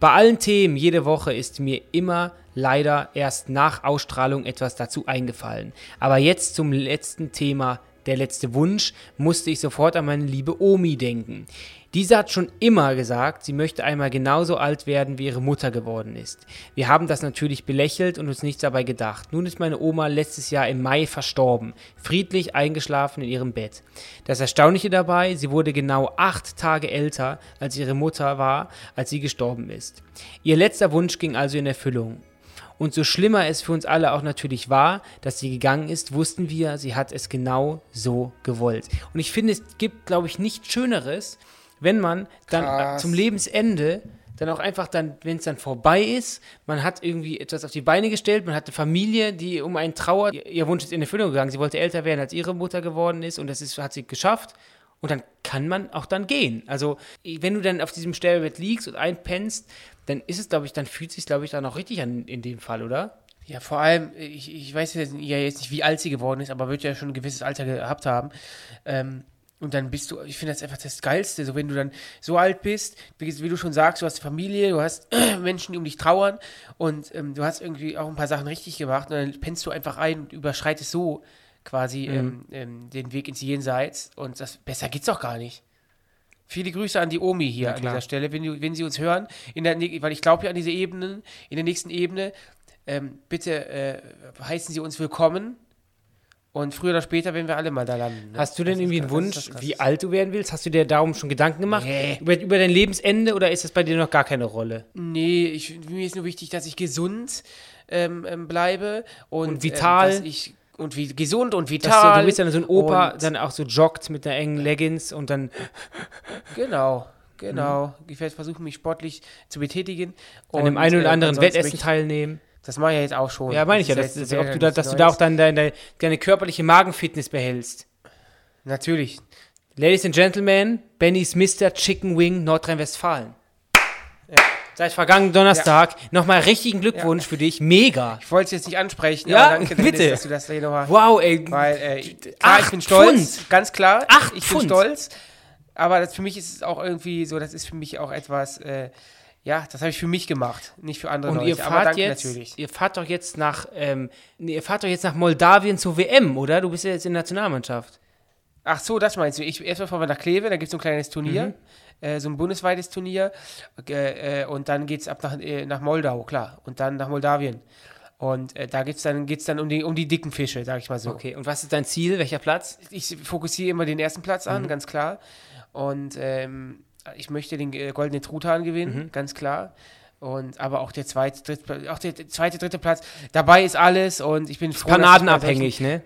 Bei allen Themen jede Woche ist mir immer leider erst nach Ausstrahlung etwas dazu eingefallen. Aber jetzt zum letzten Thema, der letzte Wunsch, musste ich sofort an meine liebe Omi denken. Diese hat schon immer gesagt, sie möchte einmal genauso alt werden, wie ihre Mutter geworden ist. Wir haben das natürlich belächelt und uns nichts dabei gedacht. Nun ist meine Oma letztes Jahr im Mai verstorben, friedlich eingeschlafen in ihrem Bett. Das Erstaunliche dabei, sie wurde genau acht Tage älter, als ihre Mutter war, als sie gestorben ist. Ihr letzter Wunsch ging also in Erfüllung. Und so schlimmer es für uns alle auch natürlich war, dass sie gegangen ist, wussten wir, sie hat es genau so gewollt. Und ich finde, es gibt, glaube ich, nichts Schöneres, wenn man dann äh, Krass. zum Lebensende dann auch einfach dann, wenn es dann vorbei ist, man hat irgendwie etwas auf die Beine gestellt, man hat eine Familie, die um einen trauert. Ihr, ihr Wunsch ist in Erfüllung gegangen. Sie wollte älter werden, als ihre Mutter geworden ist und das ist, hat sie geschafft. Und dann kann man auch dann gehen. Also, wenn du dann auf diesem Sterbebett liegst und einpennst, dann ist es, glaube ich, dann fühlt es sich, glaube ich, dann auch richtig an in dem Fall, oder? Ja, vor allem, ich, ich weiß jetzt ja jetzt nicht, wie alt sie geworden ist, aber wird ja schon ein gewisses Alter gehabt haben. Ähm, und dann bist du, ich finde das einfach das Geilste, so wenn du dann so alt bist, wie, wie du schon sagst, du hast Familie, du hast <clears throat> Menschen, die um dich trauern und ähm, du hast irgendwie auch ein paar Sachen richtig gemacht und dann pennst du einfach ein und überschreitest so quasi ähm, ähm, den Weg ins Jenseits und das besser geht's doch gar nicht. Viele Grüße an die Omi hier Ja, an dieser Stelle, wenn, wenn sie uns hören, in der, weil ich glaube ja an diese Ebenen, in der nächsten Ebene, ähm, bitte äh, heißen Sie uns willkommen. Und früher oder später werden wir alle mal da landen. ne? Hast du denn Das irgendwie einen Wunsch, wie alt du werden willst? Hast du dir darum schon Gedanken gemacht? Nee. Über, über dein Lebensende oder ist das bei dir noch gar keine Rolle? Nee, ich, mir ist nur wichtig, dass ich gesund ähm, ähm, bleibe. Und, Und vital. Ähm, dass ich, und wie gesund und vital. du, du bist dann so ein Opa, dann auch so joggt mit einer engen Leggings und dann Genau, genau. Ich werde versuchen, mich sportlich zu betätigen. an dem einen oder äh, anderen Wettessen teilnehmen. Das mache ich ja jetzt auch schon. Ja, meine ich ja, wäre ob du da, dass du da auch dann deine, deine körperliche Magenfitness behältst. Natürlich. Ladies and Gentlemen, Benny's Mr. Chicken Wing Nordrhein-Westfalen. Seit vergangenen Donnerstag. Nochmal richtigen Glückwunsch für dich. Mega. Ich wollte es jetzt nicht ansprechen, Ja, aber danke, Dennis, bitte. dass du das hier nochmal Wow, ey. Weil, äh, klar, Acht ich bin stolz, Pfund. ganz klar. Acht ich Pfund. bin stolz. Aber das, für mich ist es auch irgendwie so, das ist für mich auch etwas, äh, ja, das habe ich für mich gemacht, nicht für andere Und Leute. ihr fahrt jetzt, natürlich. ihr fahrt doch jetzt nach, ähm, nee, ihr fahrt doch jetzt nach Moldawien zur WM, oder? Du bist ja jetzt in der Nationalmannschaft. Ach so, das meinst du. Ich, erstmal fahren wir nach Kleve, da gibt es so ein kleines Turnier, Mhm. Äh, so ein bundesweites Turnier. Äh, äh, und dann geht es ab nach, äh, nach Moldau, klar. Und dann nach Moldawien. Und äh, da geht's dann, geht's dann um, die, um die dicken Fische, sag ich mal so. Okay, und was ist dein Ziel? Welcher Platz? ich fokussiere immer den ersten Platz Mhm. an, ganz klar. Und ähm, ich möchte den äh, goldenen Truthahn gewinnen, Mhm. ganz klar. Und aber auch der zweite, dritte, auch der zweite, dritte Platz. Dabei ist alles und ich bin froh. Panadenabhängig, ne?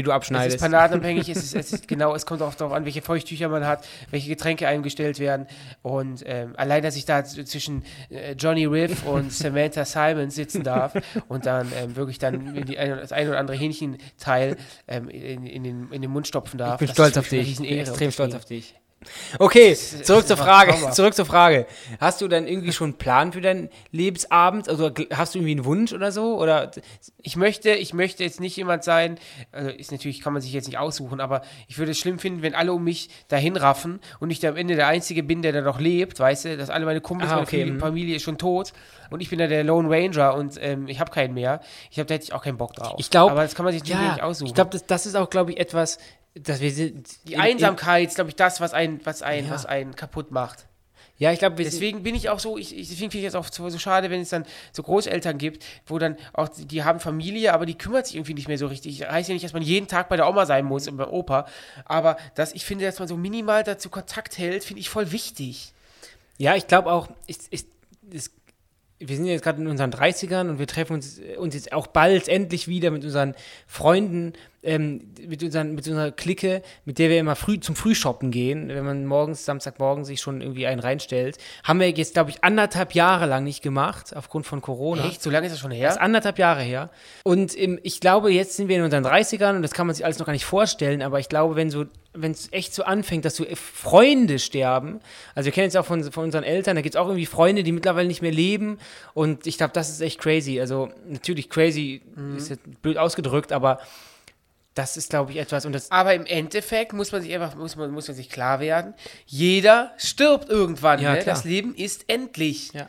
Wie du solchen- Es abschneidest. ist panadenabhängig, es ist, <laughs> es ist genau, es kommt auch darauf an, welche Feuchttücher man hat, welche Getränke eingestellt werden. Und ähm, allein, dass ich da zwischen äh, Johnny Riff und <laughs> Samantha Simons sitzen darf und dann ähm, wirklich dann die ein, das ein oder andere Hähnchenteil ähm, in, in, den, in den Mund stopfen darf. Ich bin stolz ist auf dich. Ich bin extrem stolz auf dich. Okay, zurück zur Frage. Zurück zur Frage. Hast du dann irgendwie schon einen Plan für deinen Lebensabend? Also hast du irgendwie einen Wunsch oder so? Oder Ich möchte, ich möchte jetzt nicht jemand sein, also ist natürlich, kann man sich jetzt nicht aussuchen, aber ich würde es schlimm finden, wenn alle um mich dahin raffen und ich da am Ende der Einzige bin, der da noch lebt, weißt du, dass alle meine Kumpels, Ah, meine okay, Familie, mhm. Familie ist schon tot und ich bin da der Lone Ranger und ähm, ich habe keinen mehr. Ich habe da hätte ich auch keinen Bock drauf. ich glaube, aber das kann man sich natürlich nicht aussuchen. ich glaube, das, das ist auch, glaube ich, etwas, dass wir sind. die in- Einsamkeit ist, glaube ich, das, was einen, was einen, Ja. was einen kaputt macht. Ja, ich glaube. Deswegen bin ich auch so, ich, ich deswegen finde ich es auch so, so schade, wenn es dann so Großeltern gibt, wo dann auch, die, haben Familie, aber die kümmert sich irgendwie nicht mehr so richtig. Heißt ja nicht, dass man jeden Tag bei der Oma sein muss und beim Opa, aber das, ich finde, dass man so minimal dazu Kontakt hält, finde ich voll wichtig. Ja, ich glaube auch, ich, ich, es, wir sind jetzt gerade in unseren 30ern und wir treffen uns, äh, uns jetzt auch bald endlich wieder mit unseren Freunden, ähm, mit, unseren, mit unserer Clique, mit der wir immer früh zum Frühshoppen gehen, wenn man morgens, Samstagmorgen sich schon irgendwie einen reinstellt. Haben wir jetzt, glaube ich, anderthalb Jahre lang nicht gemacht, aufgrund von Corona. Echt? So lange ist das schon Das her? ist anderthalb Jahre her. Und ähm, ich glaube, jetzt sind wir in unseren 30ern und das kann man sich alles noch gar nicht vorstellen, aber ich glaube, wenn so, wenn es echt so anfängt, dass so äh, Freunde sterben, also wir kennen es auch von, von unseren Eltern, da gibt es auch irgendwie Freunde, die mittlerweile nicht mehr leben und ich glaube, das ist echt crazy. Also natürlich crazy ist jetzt blöd ausgedrückt, aber das ist, glaube ich, etwas und das Aber im Endeffekt muss man sich einfach, muss man, muss man sich klar werden, jeder stirbt irgendwann. Ja, ne? Das Leben ist endlich. Ja.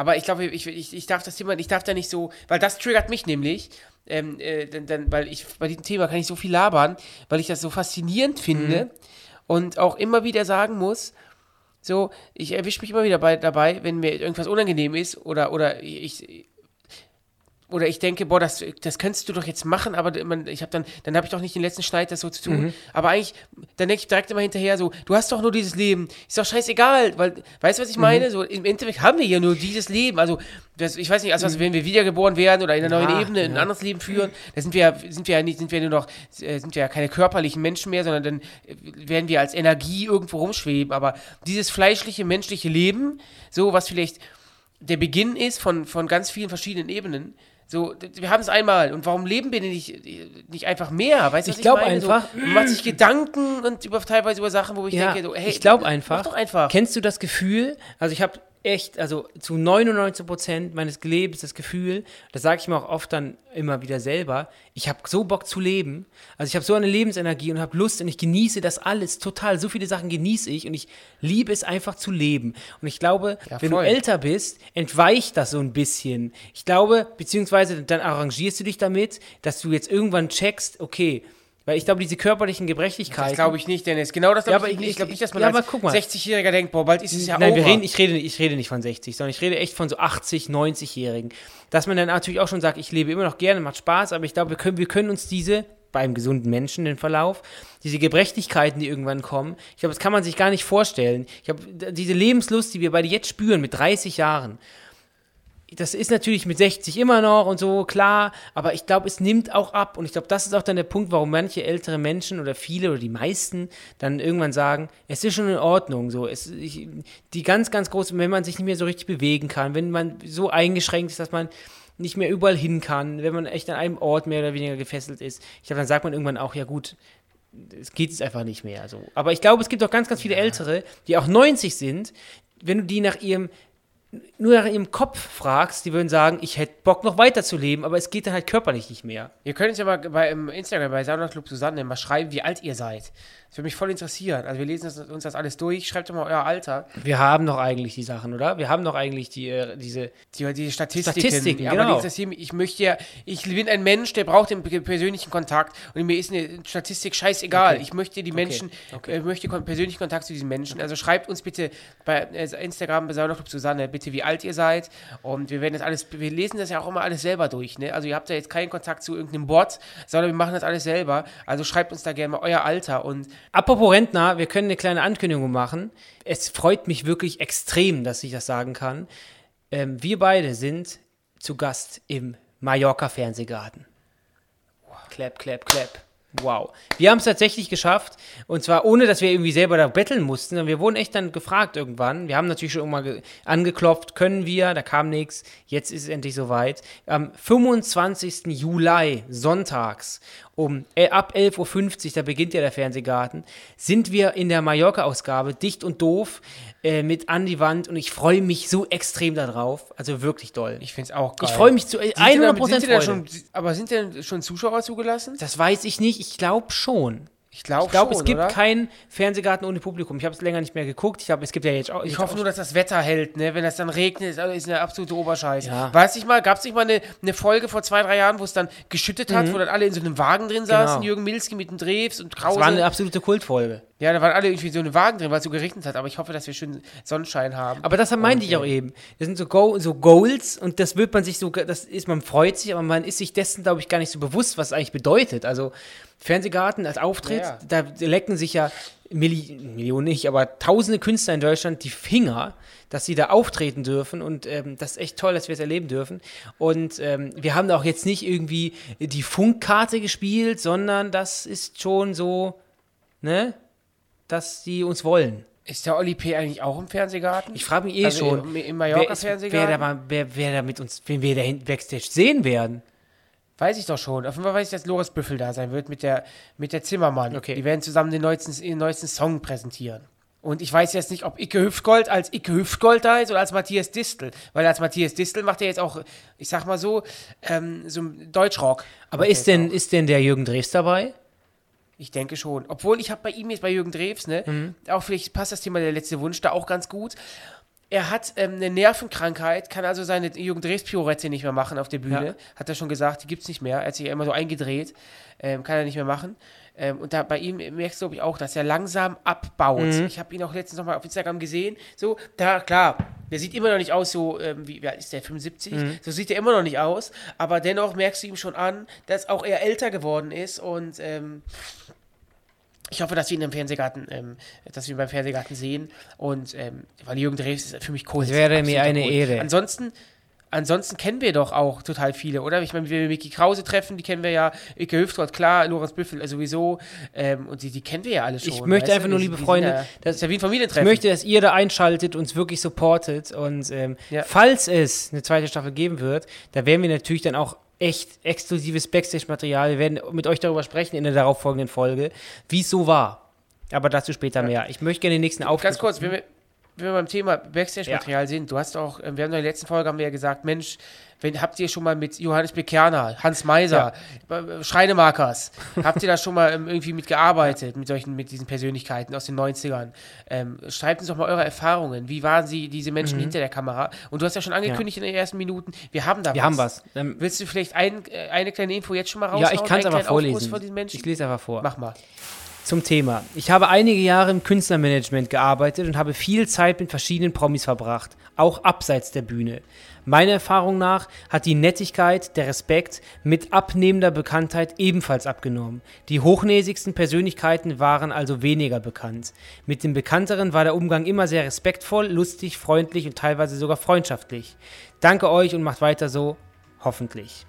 Aber ich glaube, ich, ich, ich darf das Thema, ich darf da nicht so, weil das triggert mich nämlich, ähm, äh, dann, dann, weil ich bei diesem Thema kann ich so viel labern, weil ich das so faszinierend finde Mhm. und auch immer wieder sagen muss, so, ich erwische mich immer wieder bei, dabei, wenn mir irgendwas unangenehm ist oder, oder ich, oder ich denke, boah, das, das könntest du doch jetzt machen, aber man, ich habe dann, dann habe ich doch nicht den letzten Schneid, das so zu tun. Aber eigentlich, dann denke ich direkt immer hinterher so, du hast doch nur dieses Leben, ist doch scheißegal, weil, weißt du, was ich meine? So, im Endeffekt haben wir ja nur dieses Leben. Also, das, ich weiß nicht, also, wenn wir wiedergeboren werden oder in einer Ja, neuen Ebene ein ja. anderes Leben führen, da sind wir, ja- sind wir ja nicht, sind wir nur noch, äh, sind wir ja keine körperlichen Menschen mehr, sondern dann äh, werden wir als Energie irgendwo rumschweben. Aber dieses fleischliche, menschliche Leben, so was vielleicht der Beginn ist von, von ganz vielen verschiedenen Ebenen. So, wir haben es einmal. Und warum leben wir denn nicht, nicht einfach mehr? Weißt du, was Ich glaub meine? einfach- So, man macht sich Gedanken und über, teilweise über Sachen, wo ich Ja, denke, so, hey, ich glaube mach einfach, doch einfach. Kennst du das Gefühl? Also ich habe echt, also zu 99 Prozent meines Lebens das Gefühl, das sage ich mir auch oft dann immer wieder selber, ich habe so Bock zu leben. Also ich habe so eine Lebensenergie und habe Lust und ich genieße das alles total. So viele Sachen genieße ich und ich liebe es einfach zu leben. Und ich glaube, Ja, wenn du älter bist, entweicht das so ein bisschen. Ich glaube, beziehungsweise dann arrangierst du dich damit, dass du jetzt irgendwann checkst, okay, weil ich glaube, diese körperlichen Gebrechlichkeiten. Das glaube ich nicht, Dennis. Genau das Ja, glaube aber ich nicht. ich- Ich glaube nicht, dass man ja, als aber guck mal. 60-Jähriger denkt, boah, bald ist es ja Nein, over. wir reden, ich, rede, ich rede nicht von 60, sondern ich rede echt von so 80, 90-Jährigen. Dass man dann natürlich auch schon sagt, ich lebe immer noch gerne, macht Spaß, aber ich glaube, wir können, wir können uns diese, beim gesunden Menschen den Verlauf, diese Gebrechlichkeiten, die irgendwann kommen, ich glaube, das kann man sich gar nicht vorstellen. Ich glaube, diese Lebenslust, die wir beide jetzt spüren mit 30 Jahren, das ist natürlich mit 60 immer noch und so, klar, aber ich glaube, es nimmt auch ab. Und ich glaube, das ist auch dann der Punkt, warum manche ältere Menschen oder viele oder die meisten dann irgendwann sagen, es ist schon in Ordnung. So, es, ich, die ganz, ganz große, wenn man sich nicht mehr so richtig bewegen kann, wenn man so eingeschränkt ist, dass man nicht mehr überall hin kann, wenn man echt an einem Ort mehr oder weniger gefesselt ist. Ich glaube, dann sagt man irgendwann auch, ja gut, es geht es einfach nicht mehr so. Aber ich glaube, es gibt auch ganz, ganz viele Ältere, die auch 90 sind. Wenn du die nach ihrem nur nach ihrem Kopf fragst, die würden sagen, ich hätte Bock noch weiterzuleben, aber es geht dann halt körperlich nicht mehr. Ihr könnt uns ja mal bei im Instagram bei Sauna Club Susanne mal schreiben, wie alt ihr seid. Das würde mich voll interessieren. Also wir lesen das, uns das alles durch. Schreibt doch mal euer Alter. Wir haben doch eigentlich die Sachen, oder? Wir haben doch eigentlich die, äh, diese. Die, die Statistiken. Statistiken, ja, genau. Aber interessieren mich. Ich möchte ja, ich bin ein Mensch, der braucht den pe- persönlichen Kontakt. Und mir ist eine Statistik scheißegal. Okay. Ich möchte die Menschen, Okay. Äh, möchte kon persönlichen Kontakt zu diesen Menschen. Also schreibt uns bitte bei äh, Instagram bei Sauna Club Susanne, bitte wie alt ihr seid. Und wir werden das alles, wir lesen das ja auch immer alles selber durch. Ne? Also ihr habt ja jetzt keinen Kontakt zu irgendeinem Bot, sondern wir machen das alles selber. Also schreibt uns da gerne mal euer Alter und Apropos Rentner, wir können eine kleine Ankündigung machen. Es freut mich wirklich extrem, dass ich das sagen kann. Ähm, wir beide sind zu Gast im Mallorca Fernsehgarten. Clap, clap, clap. Wow. Wir haben es tatsächlich geschafft. Und zwar ohne, dass wir irgendwie selber da betteln mussten. Wir wurden echt dann gefragt irgendwann. Wir haben natürlich schon mal ge- angeklopft, können wir, da kam nichts. Jetzt ist es endlich soweit. Am 25. Juli, sonntags, um äh, ab 11.50 Uhr, da beginnt ja der Fernsehgarten, sind wir in der Mallorca-Ausgabe, dicht und doof, äh, mit an die Wand. Und ich freue mich so extrem darauf. Also wirklich doll. ich finde es auch geil. Ich freue mich zu äh, Sind denn da- 100% sind denn da Freude. schon, aber sind denn schon Zuschauer zugelassen? Das weiß ich nicht. Ich glaube schon. Ich glaube Ich glaube, es gibt oder? keinen Fernsehgarten ohne Publikum. Ich habe es länger nicht mehr geguckt. Ich glaube, es gibt ja jetzt auch. Ich hoffe nur, dass das Wetter hält, ne? Wenn das dann regnet, ist ist eine absolute Oberscheiß. Ja. Weiß ich mal, gab es nicht mal eine, eine Folge vor zwei, drei Jahren, wo es dann geschüttet hat, wo dann alle in so einem Wagen drin saßen, Genau. Jürgen Milski mit dem Drews und das Krause. war eine absolute Kultfolge. ja, da waren alle irgendwie so in einem Wagen drin, weil es so geregnet hat. Aber ich hoffe, dass wir schön Sonnenschein haben. Aber das meinte ich äh, auch eben. Das sind so, Go so Goals und das wird man sich so, das ist, man freut sich, aber man ist sich dessen, glaube ich, gar nicht so bewusst, was es eigentlich bedeutet. Also Fernsehgarten als Auftritt, Ja, da lecken sich ja Milli Millionen nicht, aber tausende Künstler in Deutschland die Finger, dass sie da auftreten dürfen und ähm, das ist echt toll, dass wir es erleben dürfen. Und ähm, wir haben da auch jetzt nicht irgendwie die Funkkarte gespielt, sondern das ist schon so, ne, dass sie uns wollen. Ist der Oli P. eigentlich auch im Fernsehgarten? Ich frage mich eh Also schon, im- im wer, wer, Mallorca-Fernsehgarten? da mal, wer, wer da mit uns, wen wir da hinten Backstage sehen werden. Weiß ich doch schon. Auf jeden Fall weiß ich, dass Loris Büffel da sein wird mit der, mit der Zimmermann. Okay. Die werden zusammen den neuesten, den neuesten Song präsentieren. Und ich weiß jetzt nicht, ob Icke Hüftgold als Icke Hüftgold da ist oder als Matthias Distel. Weil als Matthias Distel macht er jetzt auch, ich sag mal so, ähm, so Deutschrock. Aber er ist denn, auch. ist denn der Jürgen Drews dabei? Ich denke schon. Obwohl, ich habe bei ihm jetzt bei Jürgen Drews, ne, Mhm. auch vielleicht passt das Thema der letzte Wunsch da auch ganz gut. Er hat ähm, eine Nervenkrankheit, kann also seine Jürgen Drews Piorette nicht mehr machen auf der Bühne. Ja. Hat er schon gesagt, die gibt es nicht mehr. Er hat sich ja immer so eingedreht. Ähm, kann er nicht mehr machen. Ähm, und da bei ihm merkst du, glaube ich, auch, dass er langsam abbaut. Mhm. Ich habe ihn auch letztens nochmal auf Instagram gesehen. So, da, klar, der sieht immer noch nicht aus so, ähm, wie, wie alt ist der, 75? Mhm. So sieht er immer noch nicht aus. Aber dennoch merkst du ihm schon an, dass auch er älter geworden ist und ähm, ich hoffe, dass wir ihn im Fernsehgarten, ähm, dass wir ihn beim Fernsehgarten sehen. Und ähm, weil Jürgen Drews ist für mich Kult. Es wäre mir eine Kult. Ehre. Ansonsten, ansonsten kennen wir doch auch total viele, oder? Ich meine, wenn wir Mickey Krause treffen, die kennen wir ja, Icke Hüftgold, klar, Lorenz Büffel äh, sowieso. Ähm, und die, die kennen wir ja alle schon. Ich möchte einfach nur, liebe Freunde, ja, das ist ja wie ein Ich Familientreffen. möchte, dass ihr da einschaltet, uns wirklich supportet und ähm, Ja. falls es eine zweite Staffel geben wird, da werden wir natürlich dann auch echt exklusives Backstage-Material. Wir werden mit euch darüber sprechen in der darauffolgenden Folge, wie es so war. Aber dazu später mehr. Ich möchte gerne den nächsten Auftritt. Ganz kurz, wenn wir, wenn wir beim Thema Backstage-Material sind, du hast auch, ähm, wir haben in der letzten Folge haben wir ja gesagt, Mensch, wenn, habt ihr schon mal mit Johannes Bekerner, Hans Meiser, äh, Schreinemarkers, habt ihr da schon mal ähm, irgendwie mitgearbeitet, mit solchen, mit diesen Persönlichkeiten aus den 90ern? Ähm, schreibt uns doch mal eure Erfahrungen. Wie waren sie, diese Menschen Mhm. hinter der Kamera? Und du hast ja schon angekündigt in den ersten Minuten, wir haben da Wir was. haben was. Ähm, Willst du vielleicht ein, äh, eine kleine Info jetzt schon mal raushauen? ja, ich kann es aber vorlesen. Ich lese einfach vor. Mach mal. Zum Thema. Ich habe einige Jahre im Künstlermanagement gearbeitet und habe viel Zeit mit verschiedenen Promis verbracht, auch abseits der Bühne. Meiner Erfahrung nach hat die Nettigkeit, der Respekt mit abnehmender Bekanntheit ebenfalls abgenommen. Die hochnäsigsten Persönlichkeiten waren also weniger bekannt. Mit den bekannteren war der Umgang immer sehr respektvoll, lustig, freundlich und teilweise sogar freundschaftlich. Danke euch und macht weiter so, hoffentlich.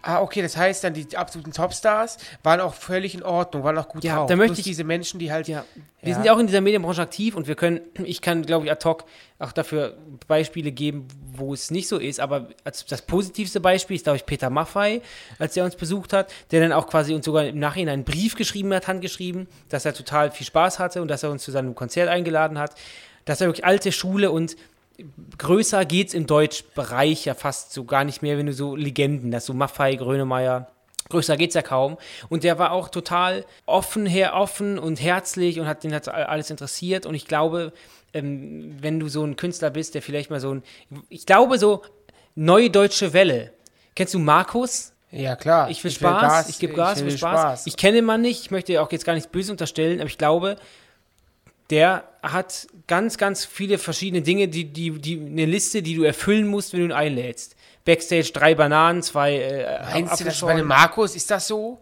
Ah, okay, das heißt dann, die absoluten Topstars waren auch völlig in Ordnung, waren auch gut Ja, drauf. da möchte ich- diese Menschen, die halt. Ja, wir Ja. sind ja auch in dieser Medienbranche aktiv und wir können, ich kann, glaube ich, ad hoc auch dafür Beispiele geben, wo es nicht so ist. Aber das positivste Beispiel ist, glaube ich, Peter Maffei, als er uns besucht hat, der dann auch quasi uns sogar im Nachhinein einen Brief geschrieben hat, handgeschrieben, dass er total viel Spaß hatte und dass er uns zu seinem Konzert eingeladen hat. Dass er wirklich alte Schule und größer geht es im Deutschbereich ja fast so gar nicht mehr, wenn du so Legenden, das so Maffei, Grönemeyer, größer geht's ja kaum. Und der war auch total offen, her offen und herzlich und hat den hat alles interessiert. Und ich glaube, ähm, wenn du so ein Künstler bist, der vielleicht mal so ein, ich glaube so Neue Deutsche Welle. Kennst du Markus? Ja, klar. Ich will Spaß, Gas, ich gebe Gas, ich will Spaß. Spaß. Ich kenne man nicht, ich möchte auch jetzt gar nichts böse unterstellen, aber ich glaube, der hat ganz, ganz viele verschiedene Dinge, die, die, die, eine Liste, die du erfüllen musst, wenn du ihn einlädst. Backstage drei Bananen, zwei äh, Meinst du das bei Markus? Ist das so?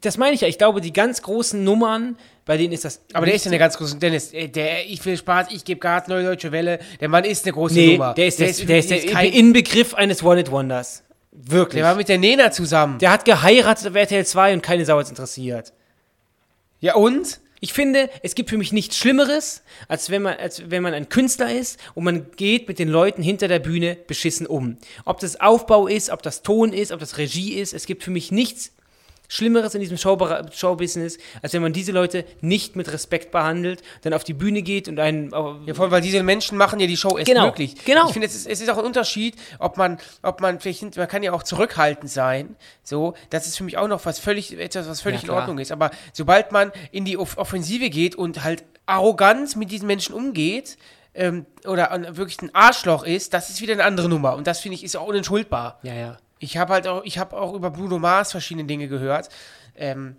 Das meine ich ja. Ich glaube, die ganz großen Nummern, bei denen ist das. Aber der ist ja eine ganz große. Dennis, äh, der, ich will Spaß, ich gebe Gas, neue deutsche Welle. Der Mann ist eine große nee, Nummer. Der ist der, ist, der, ist der, der Inbegriff eines One-It-Wonders. Wirklich. Der war mit der Nena zusammen. Der hat geheiratet auf RTL 2 und keine Sau interessiert. Ja und? Ich finde, es gibt für mich nichts Schlimmeres, als wenn, man, als wenn man ein Künstler ist und man geht mit den Leuten hinter der Bühne beschissen um. Ob das Aufbau ist, ob das Ton ist, ob das Regie ist, es gibt für mich nichts Schlimmeres in diesem Show Showbusiness, als wenn man diese Leute nicht mit Respekt behandelt, dann auf die Bühne geht und einen. Ja, vor allem, weil diese Menschen machen ja die Show erst genau, möglich. Genau. Ich finde, es ist, es ist auch ein Unterschied, ob man, ob man vielleicht, man kann ja auch zurückhaltend sein. So, das ist für mich auch noch was völlig, etwas, was völlig ja, in Ordnung ist. Aber sobald man in die Offensive geht und halt arrogant mit diesen Menschen umgeht, ähm, oder wirklich ein Arschloch ist, das ist wieder eine andere Nummer. Und das finde ich ist auch unentschuldbar. Ja, ja. Ich habe halt auch, ich habe auch über Bruno Mars verschiedene Dinge gehört. Ähm,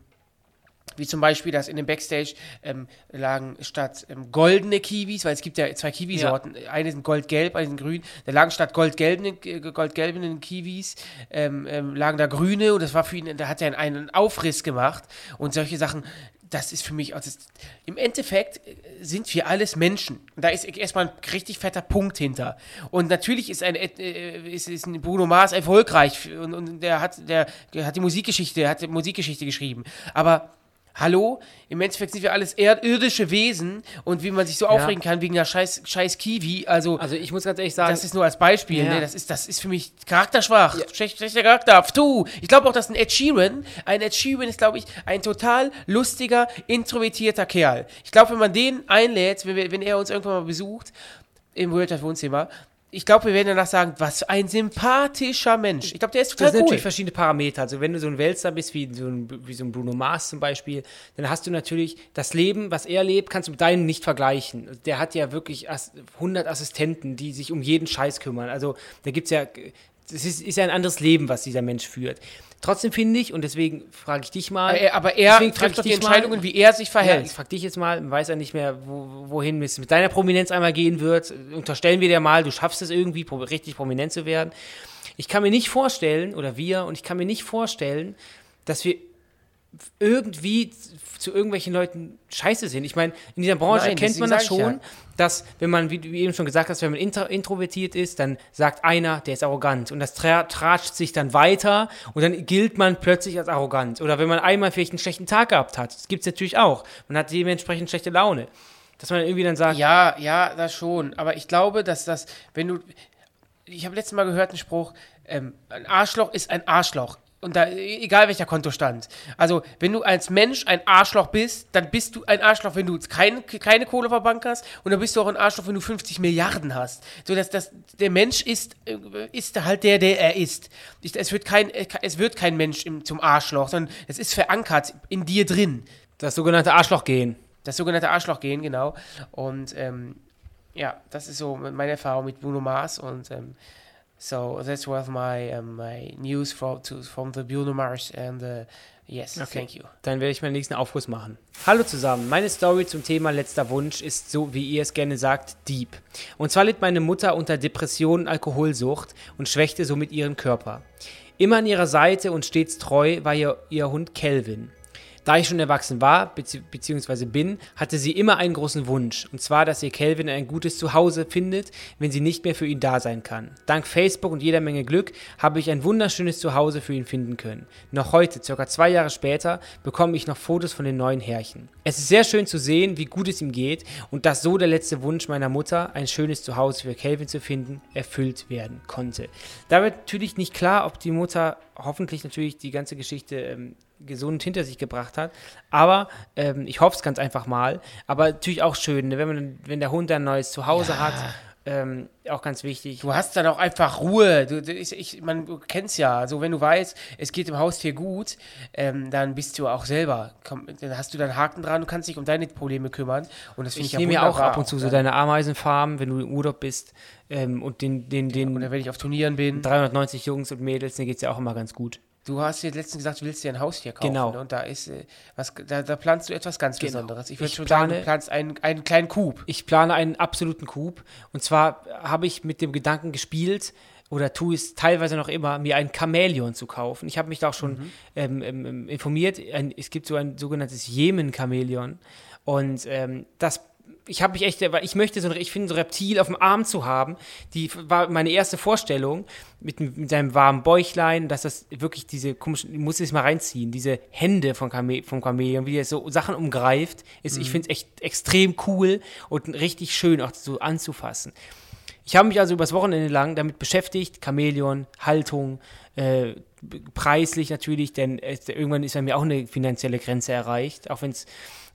wie zum Beispiel, dass in dem Backstage ähm, lagen statt ähm, goldene Kiwis, weil es gibt ja zwei Kiwisorten, ja. eine sind goldgelb, eine sind grün, da lagen statt goldgelben, äh, goldgelben Kiwis, ähm, ähm, lagen da grüne und das war für ihn, da hat er einen Aufriss gemacht und solche Sachen, das ist für mich, also im Endeffekt äh, sind wir alles Menschen. Da ist erstmal ein richtig fetter Punkt hinter. Und natürlich ist ein, äh, ist, ist ein Bruno Mars erfolgreich und, und der, hat, der, der hat die Musikgeschichte, hat die Musikgeschichte geschrieben. Aber Hallo? Im Endeffekt sind wir alles irdische Wesen und wie man sich so ja. aufregen kann wegen einer scheiß, scheiß Kiwi, also. Also ich muss ganz ehrlich sagen. Das ist nur als Beispiel, ja. ne? Das ist, das ist für mich charakterschwach. Ja. Schlecht, schlechter Charakter. Du! Ich glaube auch, dass ein Ed Sheeran, ein Ed Sheeran ist, glaube ich, ein total lustiger, introvertierter Kerl. Ich glaube, wenn man den einlädt, wenn, wir, wenn er uns irgendwann mal besucht, im World Wohnzimmer, ich glaube, wir werden danach sagen, was ein sympathischer Mensch. Ich glaube, der ist total Das sind cool. natürlich verschiedene Parameter. Also wenn du so ein Wälzer bist, wie so ein, wie so ein Bruno Mars zum Beispiel, dann hast du natürlich das Leben, was er lebt, kannst du mit deinem nicht vergleichen. Der hat ja wirklich 100 Assistenten, die sich um jeden Scheiß kümmern. Also da gibt es ja, es ist, ist ja ein anderes Leben, was dieser Mensch führt. Trotzdem finde ich, und deswegen frage ich dich mal. Aber, aber er trifft doch die Entscheidungen, mal, wie er sich verhält. Ja, ich frage dich jetzt mal, weiß ja nicht mehr, wo, wohin es mit deiner Prominenz einmal gehen wird. Unterstellen wir dir mal, du schaffst es irgendwie, richtig prominent zu werden. Ich kann mir nicht vorstellen, oder wir, und ich kann mir nicht vorstellen, dass wir irgendwie zu irgendwelchen Leuten scheiße sind. Ich meine, in dieser Branche Nein, kennt man das schon, ja. dass, wenn man, wie du eben schon gesagt hast, wenn man intro introvertiert ist, dann sagt einer, der ist arrogant und das tra tratscht sich dann weiter und dann gilt man plötzlich als arrogant. Oder wenn man einmal vielleicht einen schlechten Tag gehabt hat, das gibt es natürlich auch. Man hat dementsprechend schlechte Laune. Dass man irgendwie dann sagt. Ja, ja, das schon. Aber ich glaube, dass das, wenn du. Ich habe letztes Mal gehört einen Spruch, ähm, ein Arschloch ist ein Arschloch. Und da, egal welcher Kontostand. Also, wenn du als Mensch ein Arschloch bist, dann bist du ein Arschloch, wenn du keine, keine Kohle auf Bank hast. Und dann bist du auch ein Arschloch, wenn du 50 Milliarden hast. So, dass das, der Mensch ist, äh, ist halt der, der er ist. Ich, es, wird kein, es wird kein Mensch im, zum Arschloch, sondern es ist verankert in dir drin. Das sogenannte Arschlochgehen. Das sogenannte Arschlochgehen, genau. Und ähm, ja, das ist so meine Erfahrung mit Bruno Mars und ähm, So that was my uh, my news from to, from the Bruno Mars and uh, yes, okay. thank you. Dann werde ich meinen nächsten Aufguss machen. Hallo zusammen. Meine Story zum Thema letzter Wunsch ist so, wie ihr es gerne sagt, deep. Und zwar litt meine Mutter unter Depression und Alkoholsucht und schwächte somit ihren Körper. Immer an ihrer Seite und stets treu war ihr, ihr Hund Kelvin. Da ich schon erwachsen war, beziehungsweise bin, hatte sie immer einen großen Wunsch. Und zwar, dass ihr Calvin ein gutes Zuhause findet, wenn sie nicht mehr für ihn da sein kann. Dank Facebook und jeder Menge Glück habe ich ein wunderschönes Zuhause für ihn finden können. Noch heute, circa zwei Jahre später, bekomme ich noch Fotos von den neuen Härchen. Es ist sehr schön zu sehen, wie gut es ihm geht und dass so der letzte Wunsch meiner Mutter, ein schönes Zuhause für Calvin zu finden, erfüllt werden konnte. Da wird natürlich nicht klar, ob die Mutter hoffentlich natürlich die ganze Geschichte ähm, gesund hinter sich gebracht hat. Aber ähm, ich hoffe es ganz einfach mal. Aber natürlich auch schön, ne? wenn, man, wenn der Hund ein neues Zuhause Ja. hat. Ähm, auch ganz wichtig. Du hast dann auch einfach Ruhe. Du, ich, ich, man du kennst ja. Also wenn du weißt, es geht dem Haustier gut, ähm, dann bist du auch selber. Komm, dann hast du dann Haken dran. Du kannst dich um deine Probleme kümmern. Und das finde ich, Ich ja nehme ja auch ab und zu so deine Ameisenfarmen, wenn du im Urlaub bist ähm, und den, den, den Oder wenn ich auf Turnieren bin. 390 Jungs und Mädels, denen geht es ja auch immer ganz gut. Du hast dir letztens gesagt, du willst dir ein Haustier kaufen. Genau. ne? Und da ist äh, was, da, da planst du etwas ganz Genau. Besonderes. Ich würde schon sagen, du plane- planst einen, einen kleinen Coup. Ich plane einen absoluten Coup. Und zwar habe ich mit dem Gedanken gespielt, oder tue es teilweise noch immer, mir ein Chamäleon zu kaufen. Ich habe mich da auch schon ähm, ähm, informiert. Ein, es gibt so ein sogenanntes Jemen-Chamäleon. Und ähm, das, ich habe mich echt, weil ich möchte so ein, ich finde so ein Reptil auf dem Arm zu haben, die war meine erste Vorstellung mit, mit seinem warmen Bäuchlein, dass das wirklich diese komischen, ich muss es mal reinziehen, diese Hände von Chame, vom Chamäleon, wie der so Sachen umgreift, ist, ich finde es echt extrem cool und richtig schön auch so anzufassen. Ich habe mich also übers Wochenende lang damit beschäftigt, Chamäleon, Haltung, äh, preislich natürlich, denn es, irgendwann ist bei mir auch eine finanzielle Grenze erreicht, auch wenn es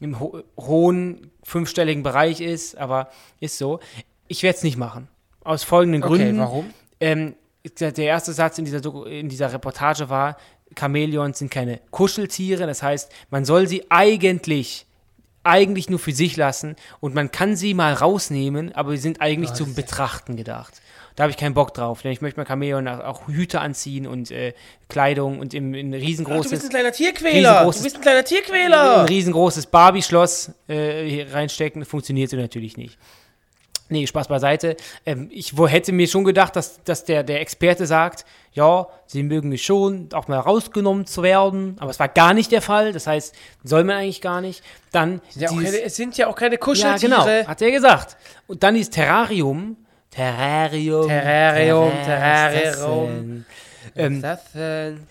im ho hohen fünfstelligen Bereich ist, aber ist so. Ich werde es nicht machen. Aus folgenden Okay, Gründen. warum? Ähm, der erste Satz in dieser, Doku- in dieser Reportage war, Chamäleons sind keine Kuscheltiere, das heißt, man soll sie eigentlich eigentlich nur für sich lassen und man kann sie mal rausnehmen, aber sie sind eigentlich zum Betrachten gedacht. Da habe ich keinen Bock drauf, denn ich möchte mein Chamäleon auch, auch Hüte anziehen und äh, Kleidung und im, in ein Ach, du riesengroßes, bist ein kleiner Tierquäler. riesengroßes- Du bist ein kleiner ein Tierquäler. riesengroßes Barbie-Schloss äh, reinstecken, funktioniert so natürlich nicht. Nee, Spaß beiseite. Ähm, ich wo, hätte mir schon gedacht, dass, dass der, der Experte sagt, ja, sie mögen mich schon, auch mal rausgenommen zu werden. Aber es war gar nicht der Fall. Das heißt, soll man eigentlich gar nicht. Dann Ja, dieses- keine, es sind ja auch keine ja, Kuscheltiere. genau, hat er gesagt. Und dann dieses Terrarium. Terrarium. Terrarium, Terrarium. Ähm,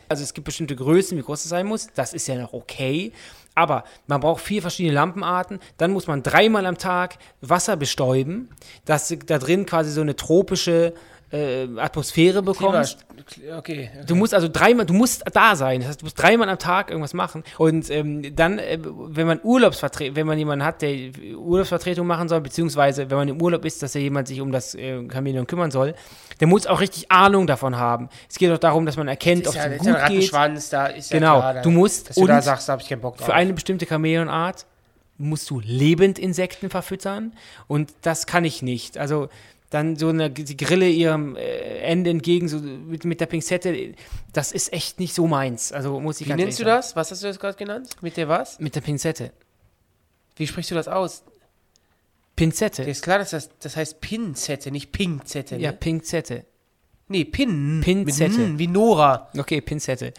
also es gibt bestimmte Größen, wie groß es sein muss. Das ist ja noch okay. Aber man braucht vier verschiedene Lampenarten. Dann muss man dreimal am Tag Wasser bestäuben, dass da drin quasi so eine tropische äh, Atmosphäre bekommt. Klima- Okay. Du musst also dreimal, du musst da sein. Das heißt, du musst dreimal am Tag irgendwas machen. Und ähm, dann, äh, wenn man Urlaubsvertretung, wenn man jemanden hat, der Urlaubsvertretung machen soll, beziehungsweise wenn man im Urlaub ist, dass ja jemand sich um das äh, Chamäleon kümmern soll, der muss auch richtig Ahnung davon haben. Es geht auch darum, dass man erkennt, ob es ja, ja ein gut geht. Da ist Genau, ja klar. Da, du musst Dass du da sagst, da habe ich keinen Bock drauf. Für eine bestimmte Chamäleonart musst du lebend Insekten verfüttern und das kann ich nicht. Also dann so eine die Grille ihrem äh, Ende entgegen, so mit, mit der Pinzette, das ist echt nicht so meins. Also muss ich Wie ganz nennst du das? Was hast du das gerade genannt? Mit der was? Mit der Pinzette. Wie sprichst du das aus? Pinzette. Ist klar, dass das, das heißt Pinzette, nicht Pinkzette. Ne? Ja, Pinzette. Nee, Pin. Pinzette. N, wie Nora. Okay, Pinzette.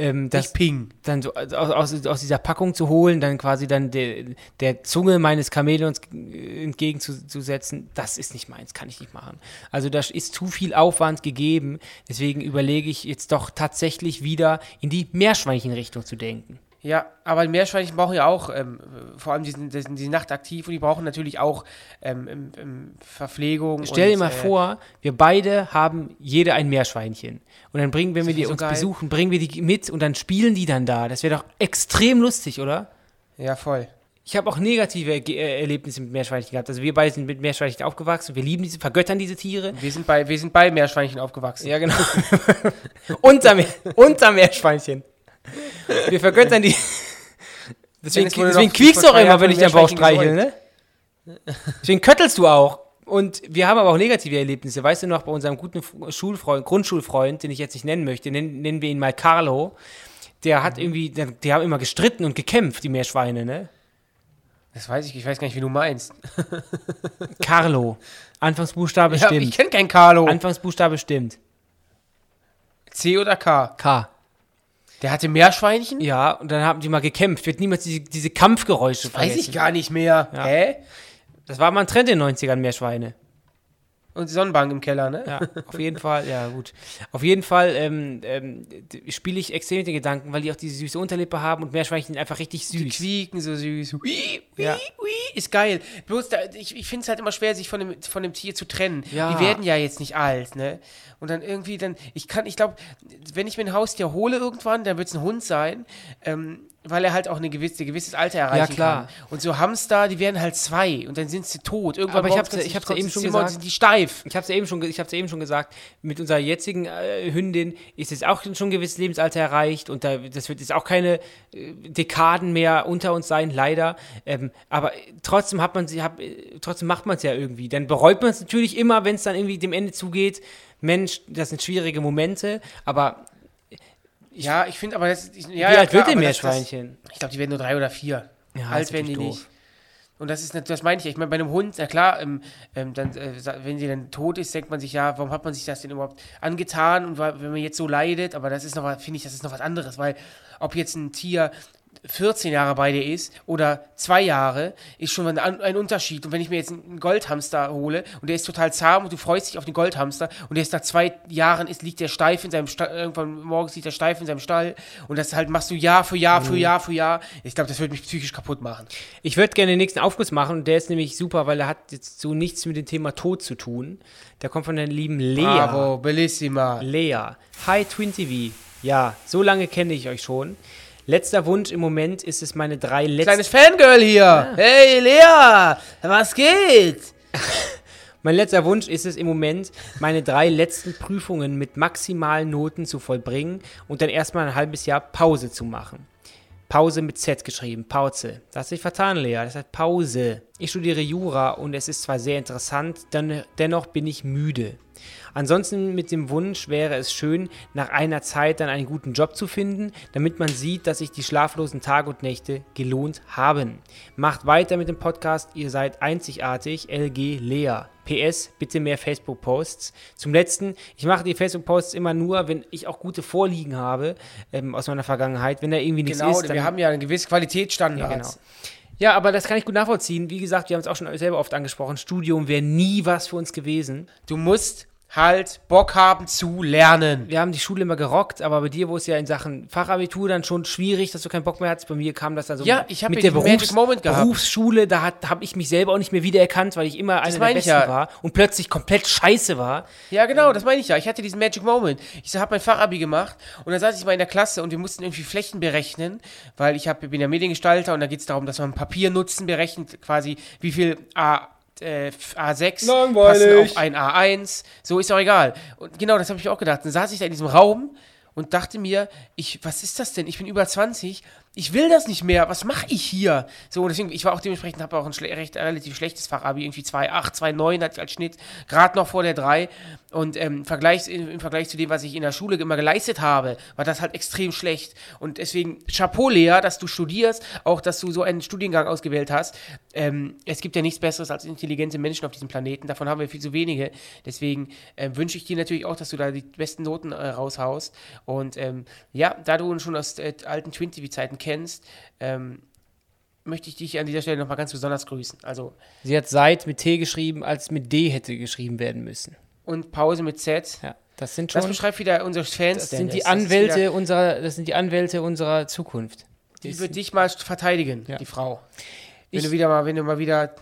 Ähm, das nicht Ping. dann so aus, aus, aus dieser Packung zu holen, dann quasi dann der, der Zunge meines Chamäleons entgegenzusetzen, das ist nicht meins, kann ich nicht machen. Also da ist zu viel Aufwand gegeben, deswegen überlege ich jetzt doch tatsächlich wieder in die Meerschweinchenrichtung zu denken. Ja, aber Meerschweinchen brauchen ja auch, ähm, vor allem die sind, die sind die sind nachtaktiv und die brauchen natürlich auch ähm, Verpflegung. Stell und, dir mal äh, vor, wir beide haben jede ein Meerschweinchen. Und dann bringen, wenn wir die so uns geil. besuchen, bringen wir die mit und dann spielen die dann da. Das wäre doch extrem lustig, oder? Ja, voll. Ich habe auch negative äh, Erlebnisse mit Meerschweinchen gehabt. Also wir beide sind mit Meerschweinchen aufgewachsen. Wir lieben diese, vergöttern diese Tiere. Wir sind bei, wir sind bei Meerschweinchen aufgewachsen. Ja, genau. <laughs> unter, unter Meerschweinchen. Wir vergöttern die. <laughs> Deswegen, deswegen noch quiekst du auch immer, wenn ich deinen Bauch streichel, ne? Deswegen köttelst du auch. Und wir haben aber auch negative Erlebnisse. Weißt du noch, bei unserem guten Schulfreund, Grundschulfreund, den ich jetzt nicht nennen möchte, nennen, nennen wir ihn mal Carlo. Der hat irgendwie, der, die haben immer gestritten und gekämpft, die Meerschweine, ne? Das weiß ich, ich weiß gar nicht, wie du meinst. <laughs> Carlo. Anfangsbuchstabe Ja, stimmt. ich kenne keinen Carlo. Anfangsbuchstabe stimmt. C oder K? K. Der hatte Meerschweinchen? Ja, und dann haben die mal gekämpft. Wird niemals diese, diese Kampfgeräusche Weiß vergessen. ich gar nicht mehr. Ja. Hä? Das war mal ein Trend in den 90ern, Meerschweine. Und die Sonnenbank im Keller, ne? Ja, auf jeden Fall, ja gut. Auf jeden Fall ähm, ähm, spiele ich extrem mit den Gedanken, weil die auch diese süße Unterlippe haben und Meerschweinchen einfach richtig Die süß. quieken so süß. Ui, ui, Ja. ui, ist geil. Bloß da, ich, ich finde es halt immer schwer, sich von dem, von dem Tier zu trennen. Ja. Die werden ja jetzt nicht alt, ne? Und dann irgendwie dann, ich kann, ich glaube, wenn ich mir ein Haustier hole irgendwann, dann wird es ein Hund sein, ähm, weil er halt auch eine gewisse, ein gewisses Alter erreichen klar. kann. Und so Hamster, die werden halt zwei und dann sind sie tot. Irgendwann Aber ich hab's ja- ich hab's ja eben schon Zimmer gesagt. sind die steif. Ich habe es ja eben schon, ich hab's ja eben schon gesagt. Mit unserer jetzigen äh, Hündin ist jetzt auch schon ein gewisses Lebensalter erreicht und da, das wird jetzt auch keine äh, Dekaden mehr unter uns sein, leider. Ähm, aber trotzdem hat man sie, hab, äh, trotzdem macht man es ja irgendwie. Dann bereut man es natürlich immer, wenn es dann irgendwie dem Ende zugeht. Mensch, das sind schwierige Momente, aber Ja, ich finde aber das. Ich, ja, wie ja, alt klar, wird denn aber das- Meerschweinchen? Ich glaube, die werden nur drei oder vier. Ja, Alt werden die natürlich nicht. Und das ist das meine ich. ja. Ich meine, bei einem Hund, na klar, ähm, ähm, dann, äh, wenn sie dann tot ist, denkt man sich, ja, warum hat man sich das denn überhaupt angetan? Und wenn man jetzt so leidet, aber das ist noch, was- finde ich, das ist noch was anderes, weil ob jetzt ein Tier 14 Jahre bei dir ist oder zwei Jahre, ist schon ein, ein Unterschied. Und wenn ich mir jetzt einen Goldhamster hole und der ist total zahm und du freust dich auf den Goldhamster und der ist nach zwei Jahren, ist, liegt der steif in seinem Stall, irgendwann morgens liegt der steif in seinem Stall und das halt machst du Jahr für Jahr für Jahr für Jahr. Ich glaube, das würde mich psychisch kaputt machen. Ich würde gerne den nächsten Aufguss machen und der ist nämlich super, weil er hat jetzt so nichts mit dem Thema Tod zu tun. Der kommt von der lieben Lea. Bravo, bellissima. Lea. Hi Twin TV. Ja, so lange kenne ich euch schon. Letzter Wunsch im Moment ist es meine drei letzten. Kleines Fangirl hier. Hey, Lea, was geht? <laughs> Mein letzter Wunsch ist es im Moment, meine drei letzten Prüfungen mit maximalen Noten zu vollbringen und dann erstmal ein halbes Jahr Pause zu machen. Pause mit Z geschrieben, Pause. Das hat sich vertan, Lea. Das heißt Pause. Ich studiere Jura und es ist zwar sehr interessant, dann, dennoch bin ich müde. Ansonsten mit dem Wunsch wäre es schön, nach einer Zeit dann einen guten Job zu finden, damit man sieht, dass sich die schlaflosen Tage und Nächte gelohnt haben. Macht weiter mit dem Podcast, ihr seid einzigartig, LG Lea. PS, bitte mehr Facebook-Posts. Zum letzten, ich mache die Facebook-Posts immer nur, wenn ich auch gute Vorliegen habe ähm, aus meiner Vergangenheit. Wenn da irgendwie nichts Genau, ist, dann wir haben ja einen gewissen Qualitätsstandard. ja, genau. Ja, aber das kann ich gut nachvollziehen. Wie gesagt, wir haben es auch schon selber oft angesprochen. Studium wäre nie was für uns gewesen. Du musst halt Bock haben zu lernen. Wir haben die Schule immer gerockt, aber bei dir, wo es ja in Sachen Fachabitur dann schon schwierig, dass du keinen Bock mehr hattest, bei mir kam das dann so Ja, ich mit der gehabt. Berufsschule, da habe ich mich selber auch nicht mehr wiedererkannt, weil ich immer einer der ich Besten ja. war und plötzlich komplett scheiße war. Ja, genau, das meine ich ja. Ich hatte diesen Magic Moment. Ich habe mein Fachabi gemacht und dann saß ich mal in der Klasse und wir mussten irgendwie Flächen berechnen, weil ich hab, bin ja Mediengestalter und da geht es darum, dass man Papiernutzen berechnet, quasi wie viel A, äh, A6 Langweilig. passen auf ein A1. So ist auch egal. Und genau, das habe ich auch gedacht. Dann saß ich da in diesem Raum und dachte mir, ich, was ist das denn? Ich bin über 20, ich will das nicht mehr, was mache ich hier? So, deswegen, ich war auch dementsprechend, habe auch ein schle recht, relativ schlechtes Fachabi, irgendwie 2,8, 2,9 hatte ich als Schnitt, gerade noch vor der 3 und ähm, im, Vergleich, im, im Vergleich zu dem, was ich in der Schule immer geleistet habe, war das halt extrem schlecht. Und deswegen Chapeau, Lea, dass du studierst, auch, dass du so einen Studiengang ausgewählt hast. Ähm, es gibt ja nichts Besseres als intelligente Menschen auf diesem Planeten, davon haben wir viel zu wenige, deswegen ähm, wünsche ich dir natürlich auch, dass du da die besten Noten äh, raushaust. Und ähm, ja, da du schon aus äh, alten Twin-TV-Zeiten kennst, ähm, möchte ich dich an dieser Stelle nochmal ganz besonders grüßen. Also, Sie hat seit mit T geschrieben, als mit D hätte geschrieben werden müssen. und Pause mit Z. Ja, das sind Das schon beschreibt wieder unsere Fans. das sind die. Das Anwälte Wieder, unserer das sind die Anwälte unserer Zukunft. die wird dich mal verteidigen, Ja. die Frau. Wenn Ich- du wieder mal, wenn du mal wieder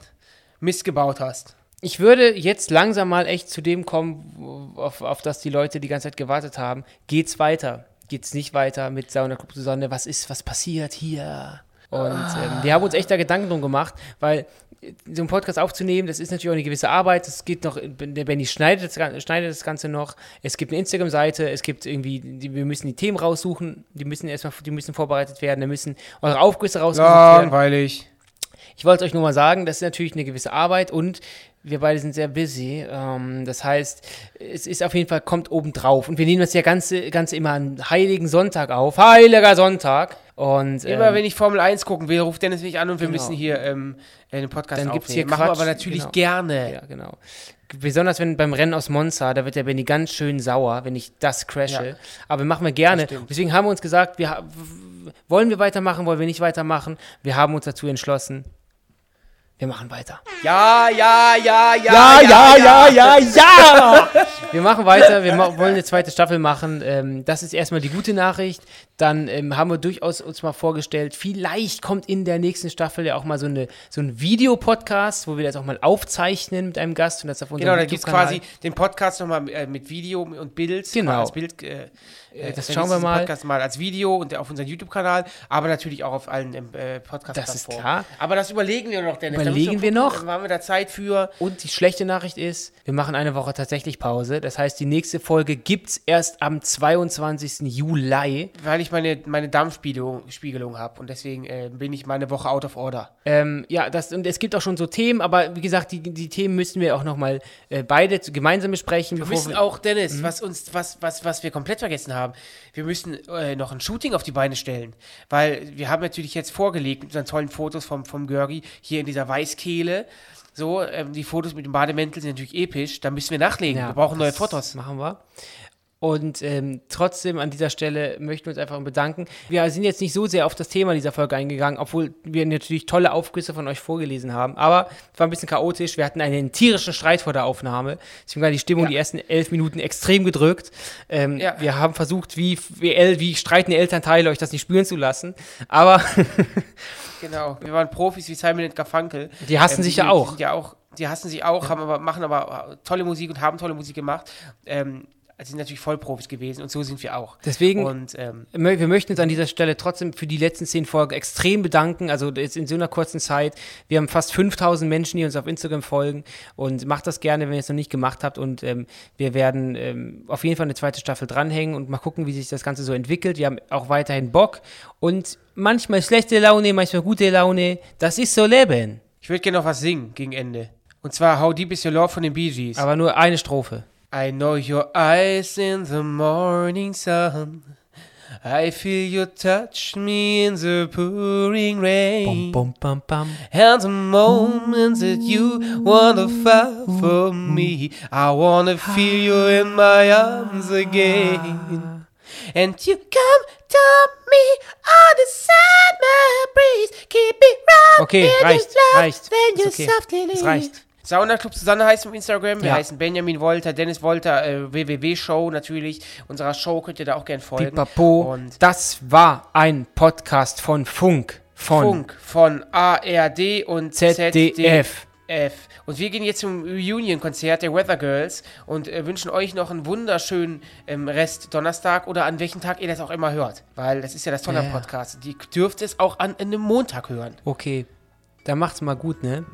Mist gebaut hast. Ich würde jetzt langsam mal echt zu dem kommen, auf, auf das die Leute die ganze Zeit gewartet haben. Geht's weiter? Geht's nicht weiter mit Sauna Club Susanne? Was ist, was passiert hier? Und ähm, wir haben uns echt da Gedanken drum gemacht, weil äh, so einen Podcast aufzunehmen, das ist natürlich auch eine gewisse Arbeit. Es geht noch, der Benny schneidet schneidet das Ganze noch. Es gibt eine Instagram-Seite, es gibt irgendwie, die, wir müssen die Themen raussuchen, die müssen erstmal, die müssen vorbereitet werden, da müssen eure Aufgüsse rausgesucht werden. Langweilig. Ich wollte euch nur mal sagen, das ist natürlich eine gewisse Arbeit und wir beide sind sehr busy. Ähm, das heißt, es ist auf jeden Fall, kommt oben drauf. Und wir nehmen das ja ganze, ganze immer an Heiligen Sonntag auf. Heiliger Sonntag. Und Immer ähm, wenn ich Formel 1 gucken will, ruft Dennis mich an und wir Genau. müssen hier ähm, einen Podcast Dann aufnehmen. gibt's hier Machen wir aber natürlich genau. gerne. Ja, genau. besonders wenn beim Rennen aus Monza, da wird der Benny ganz schön sauer, wenn ich das crashe. Ja. Aber machen wir gerne. Deswegen haben wir uns gesagt, wir wollen wir weitermachen, wollen wir nicht weitermachen. Wir haben uns dazu entschlossen, wir machen weiter. Ja, ja, ja, ja, ja, ja, ja. <laughs> wir machen weiter, wir ma wollen eine zweite Staffel machen. Ähm, das ist erstmal die gute Nachricht. Dann ähm, haben wir durchaus uns mal vorgestellt, vielleicht kommt in der nächsten Staffel ja auch mal so, eine, so ein Videopodcast, wo wir das auch mal aufzeichnen mit einem Gast und das auf unserem Genau, da gibt es quasi den Podcast nochmal äh, mit Video und Bild. Genau. Als Bild, äh, äh, das schauen wir mal. Podcast mal als Video und auf unserem YouTube-Kanal, aber natürlich auch auf allen ähm, äh, podcast Das ist klar. Aber das überlegen wir noch, Dennis. Überlegen wir noch. Dann haben wir da Zeit für. Und die schlechte Nachricht ist, wir machen eine Woche tatsächlich Pause. Das heißt, die nächste Folge gibt es erst am 22. Juli. Weil ich meine, meine Darmspiegelung Spiegelung habe und deswegen äh, bin ich meine Woche out of order. Ähm, ja, das, und es gibt auch schon so Themen, aber wie gesagt, die, die Themen müssen wir auch nochmal äh, beide gemeinsam besprechen. Wir müssen auch, Dennis, was uns, was, was, was wir komplett vergessen haben, wir müssen äh, noch ein Shooting auf die Beine stellen. Weil wir haben natürlich jetzt vorgelegt mit unseren tollen Fotos vom, vom Görgi hier in dieser Weißkehle. So, ähm, die Fotos mit dem Bademäntel sind natürlich episch. Da müssen wir nachlegen. wir brauchen neue Fotos. Machen wir. Und ähm, trotzdem an dieser Stelle möchten wir uns einfach bedanken. Wir sind jetzt nicht so sehr auf das Thema dieser Folge eingegangen, obwohl wir natürlich tolle Aufgüsse von euch vorgelesen haben. Aber es war ein bisschen chaotisch. Wir hatten einen tierischen Streit vor der Aufnahme. Deswegen war die Stimmung Ja. die ersten elf Minuten extrem gedrückt. Ähm, Ja. Wir haben versucht, wie, wie, wie streitende Elternteile, euch das nicht spüren zu lassen. Aber <laughs> Genau. Wir waren Profis wie Simon und Garfunkel. Die hassen sich ja auch. Die, ja auch. Die hassen sich auch, haben aber, machen aber tolle Musik und haben tolle Musik gemacht. Ähm, also sind natürlich Vollprofis gewesen und so sind wir auch. Deswegen- Und ähm, Wir möchten uns an dieser Stelle trotzdem für die letzten zehn Folgen extrem bedanken. Also jetzt in so einer kurzen Zeit. Wir haben fast 5000 Menschen, die uns auf Instagram folgen. Und macht das gerne, wenn ihr es noch nicht gemacht habt. Und ähm, wir werden ähm, auf jeden Fall eine zweite Staffel dranhängen und mal gucken, wie sich das Ganze so entwickelt. Wir haben auch weiterhin Bock. Und manchmal schlechte Laune, manchmal gute Laune. Das ist so Leben. ich würde gerne noch was singen gegen Ende. Und zwar How Deep Is Your Love von den Bee Gees. Aber nur eine Strophe. I know your eyes in the morning sun. I feel you touch me in the pouring rain. Bum, bum, bum. And the moments that you wanna fall for me, I wanna feel you in my arms again. And you come to me on the summer breeze, keep it right Okay, in reicht, reicht. Then you okay. softly Es leave. reicht. Sauna Club Susanne heißt auf Instagram. Wir Ja. heißen Benjamin Wolter, Dennis Wolter, äh, www-Show natürlich. Unserer Show könnt ihr da auch gerne folgen. Pipapo. Und Das war ein Podcast von Funk. Von Funk von ARD und ZDF. ZDF. Und wir gehen jetzt zum Reunion-Konzert der Weather Girls und äh, wünschen euch noch einen wunderschönen ähm, Rest Donnerstag oder an welchem Tag ihr das auch immer hört. Weil das ist ja das Tolle Ja. Podcast. Die dürft es auch an einem Montag hören. Okay, dann macht's mal gut, ne?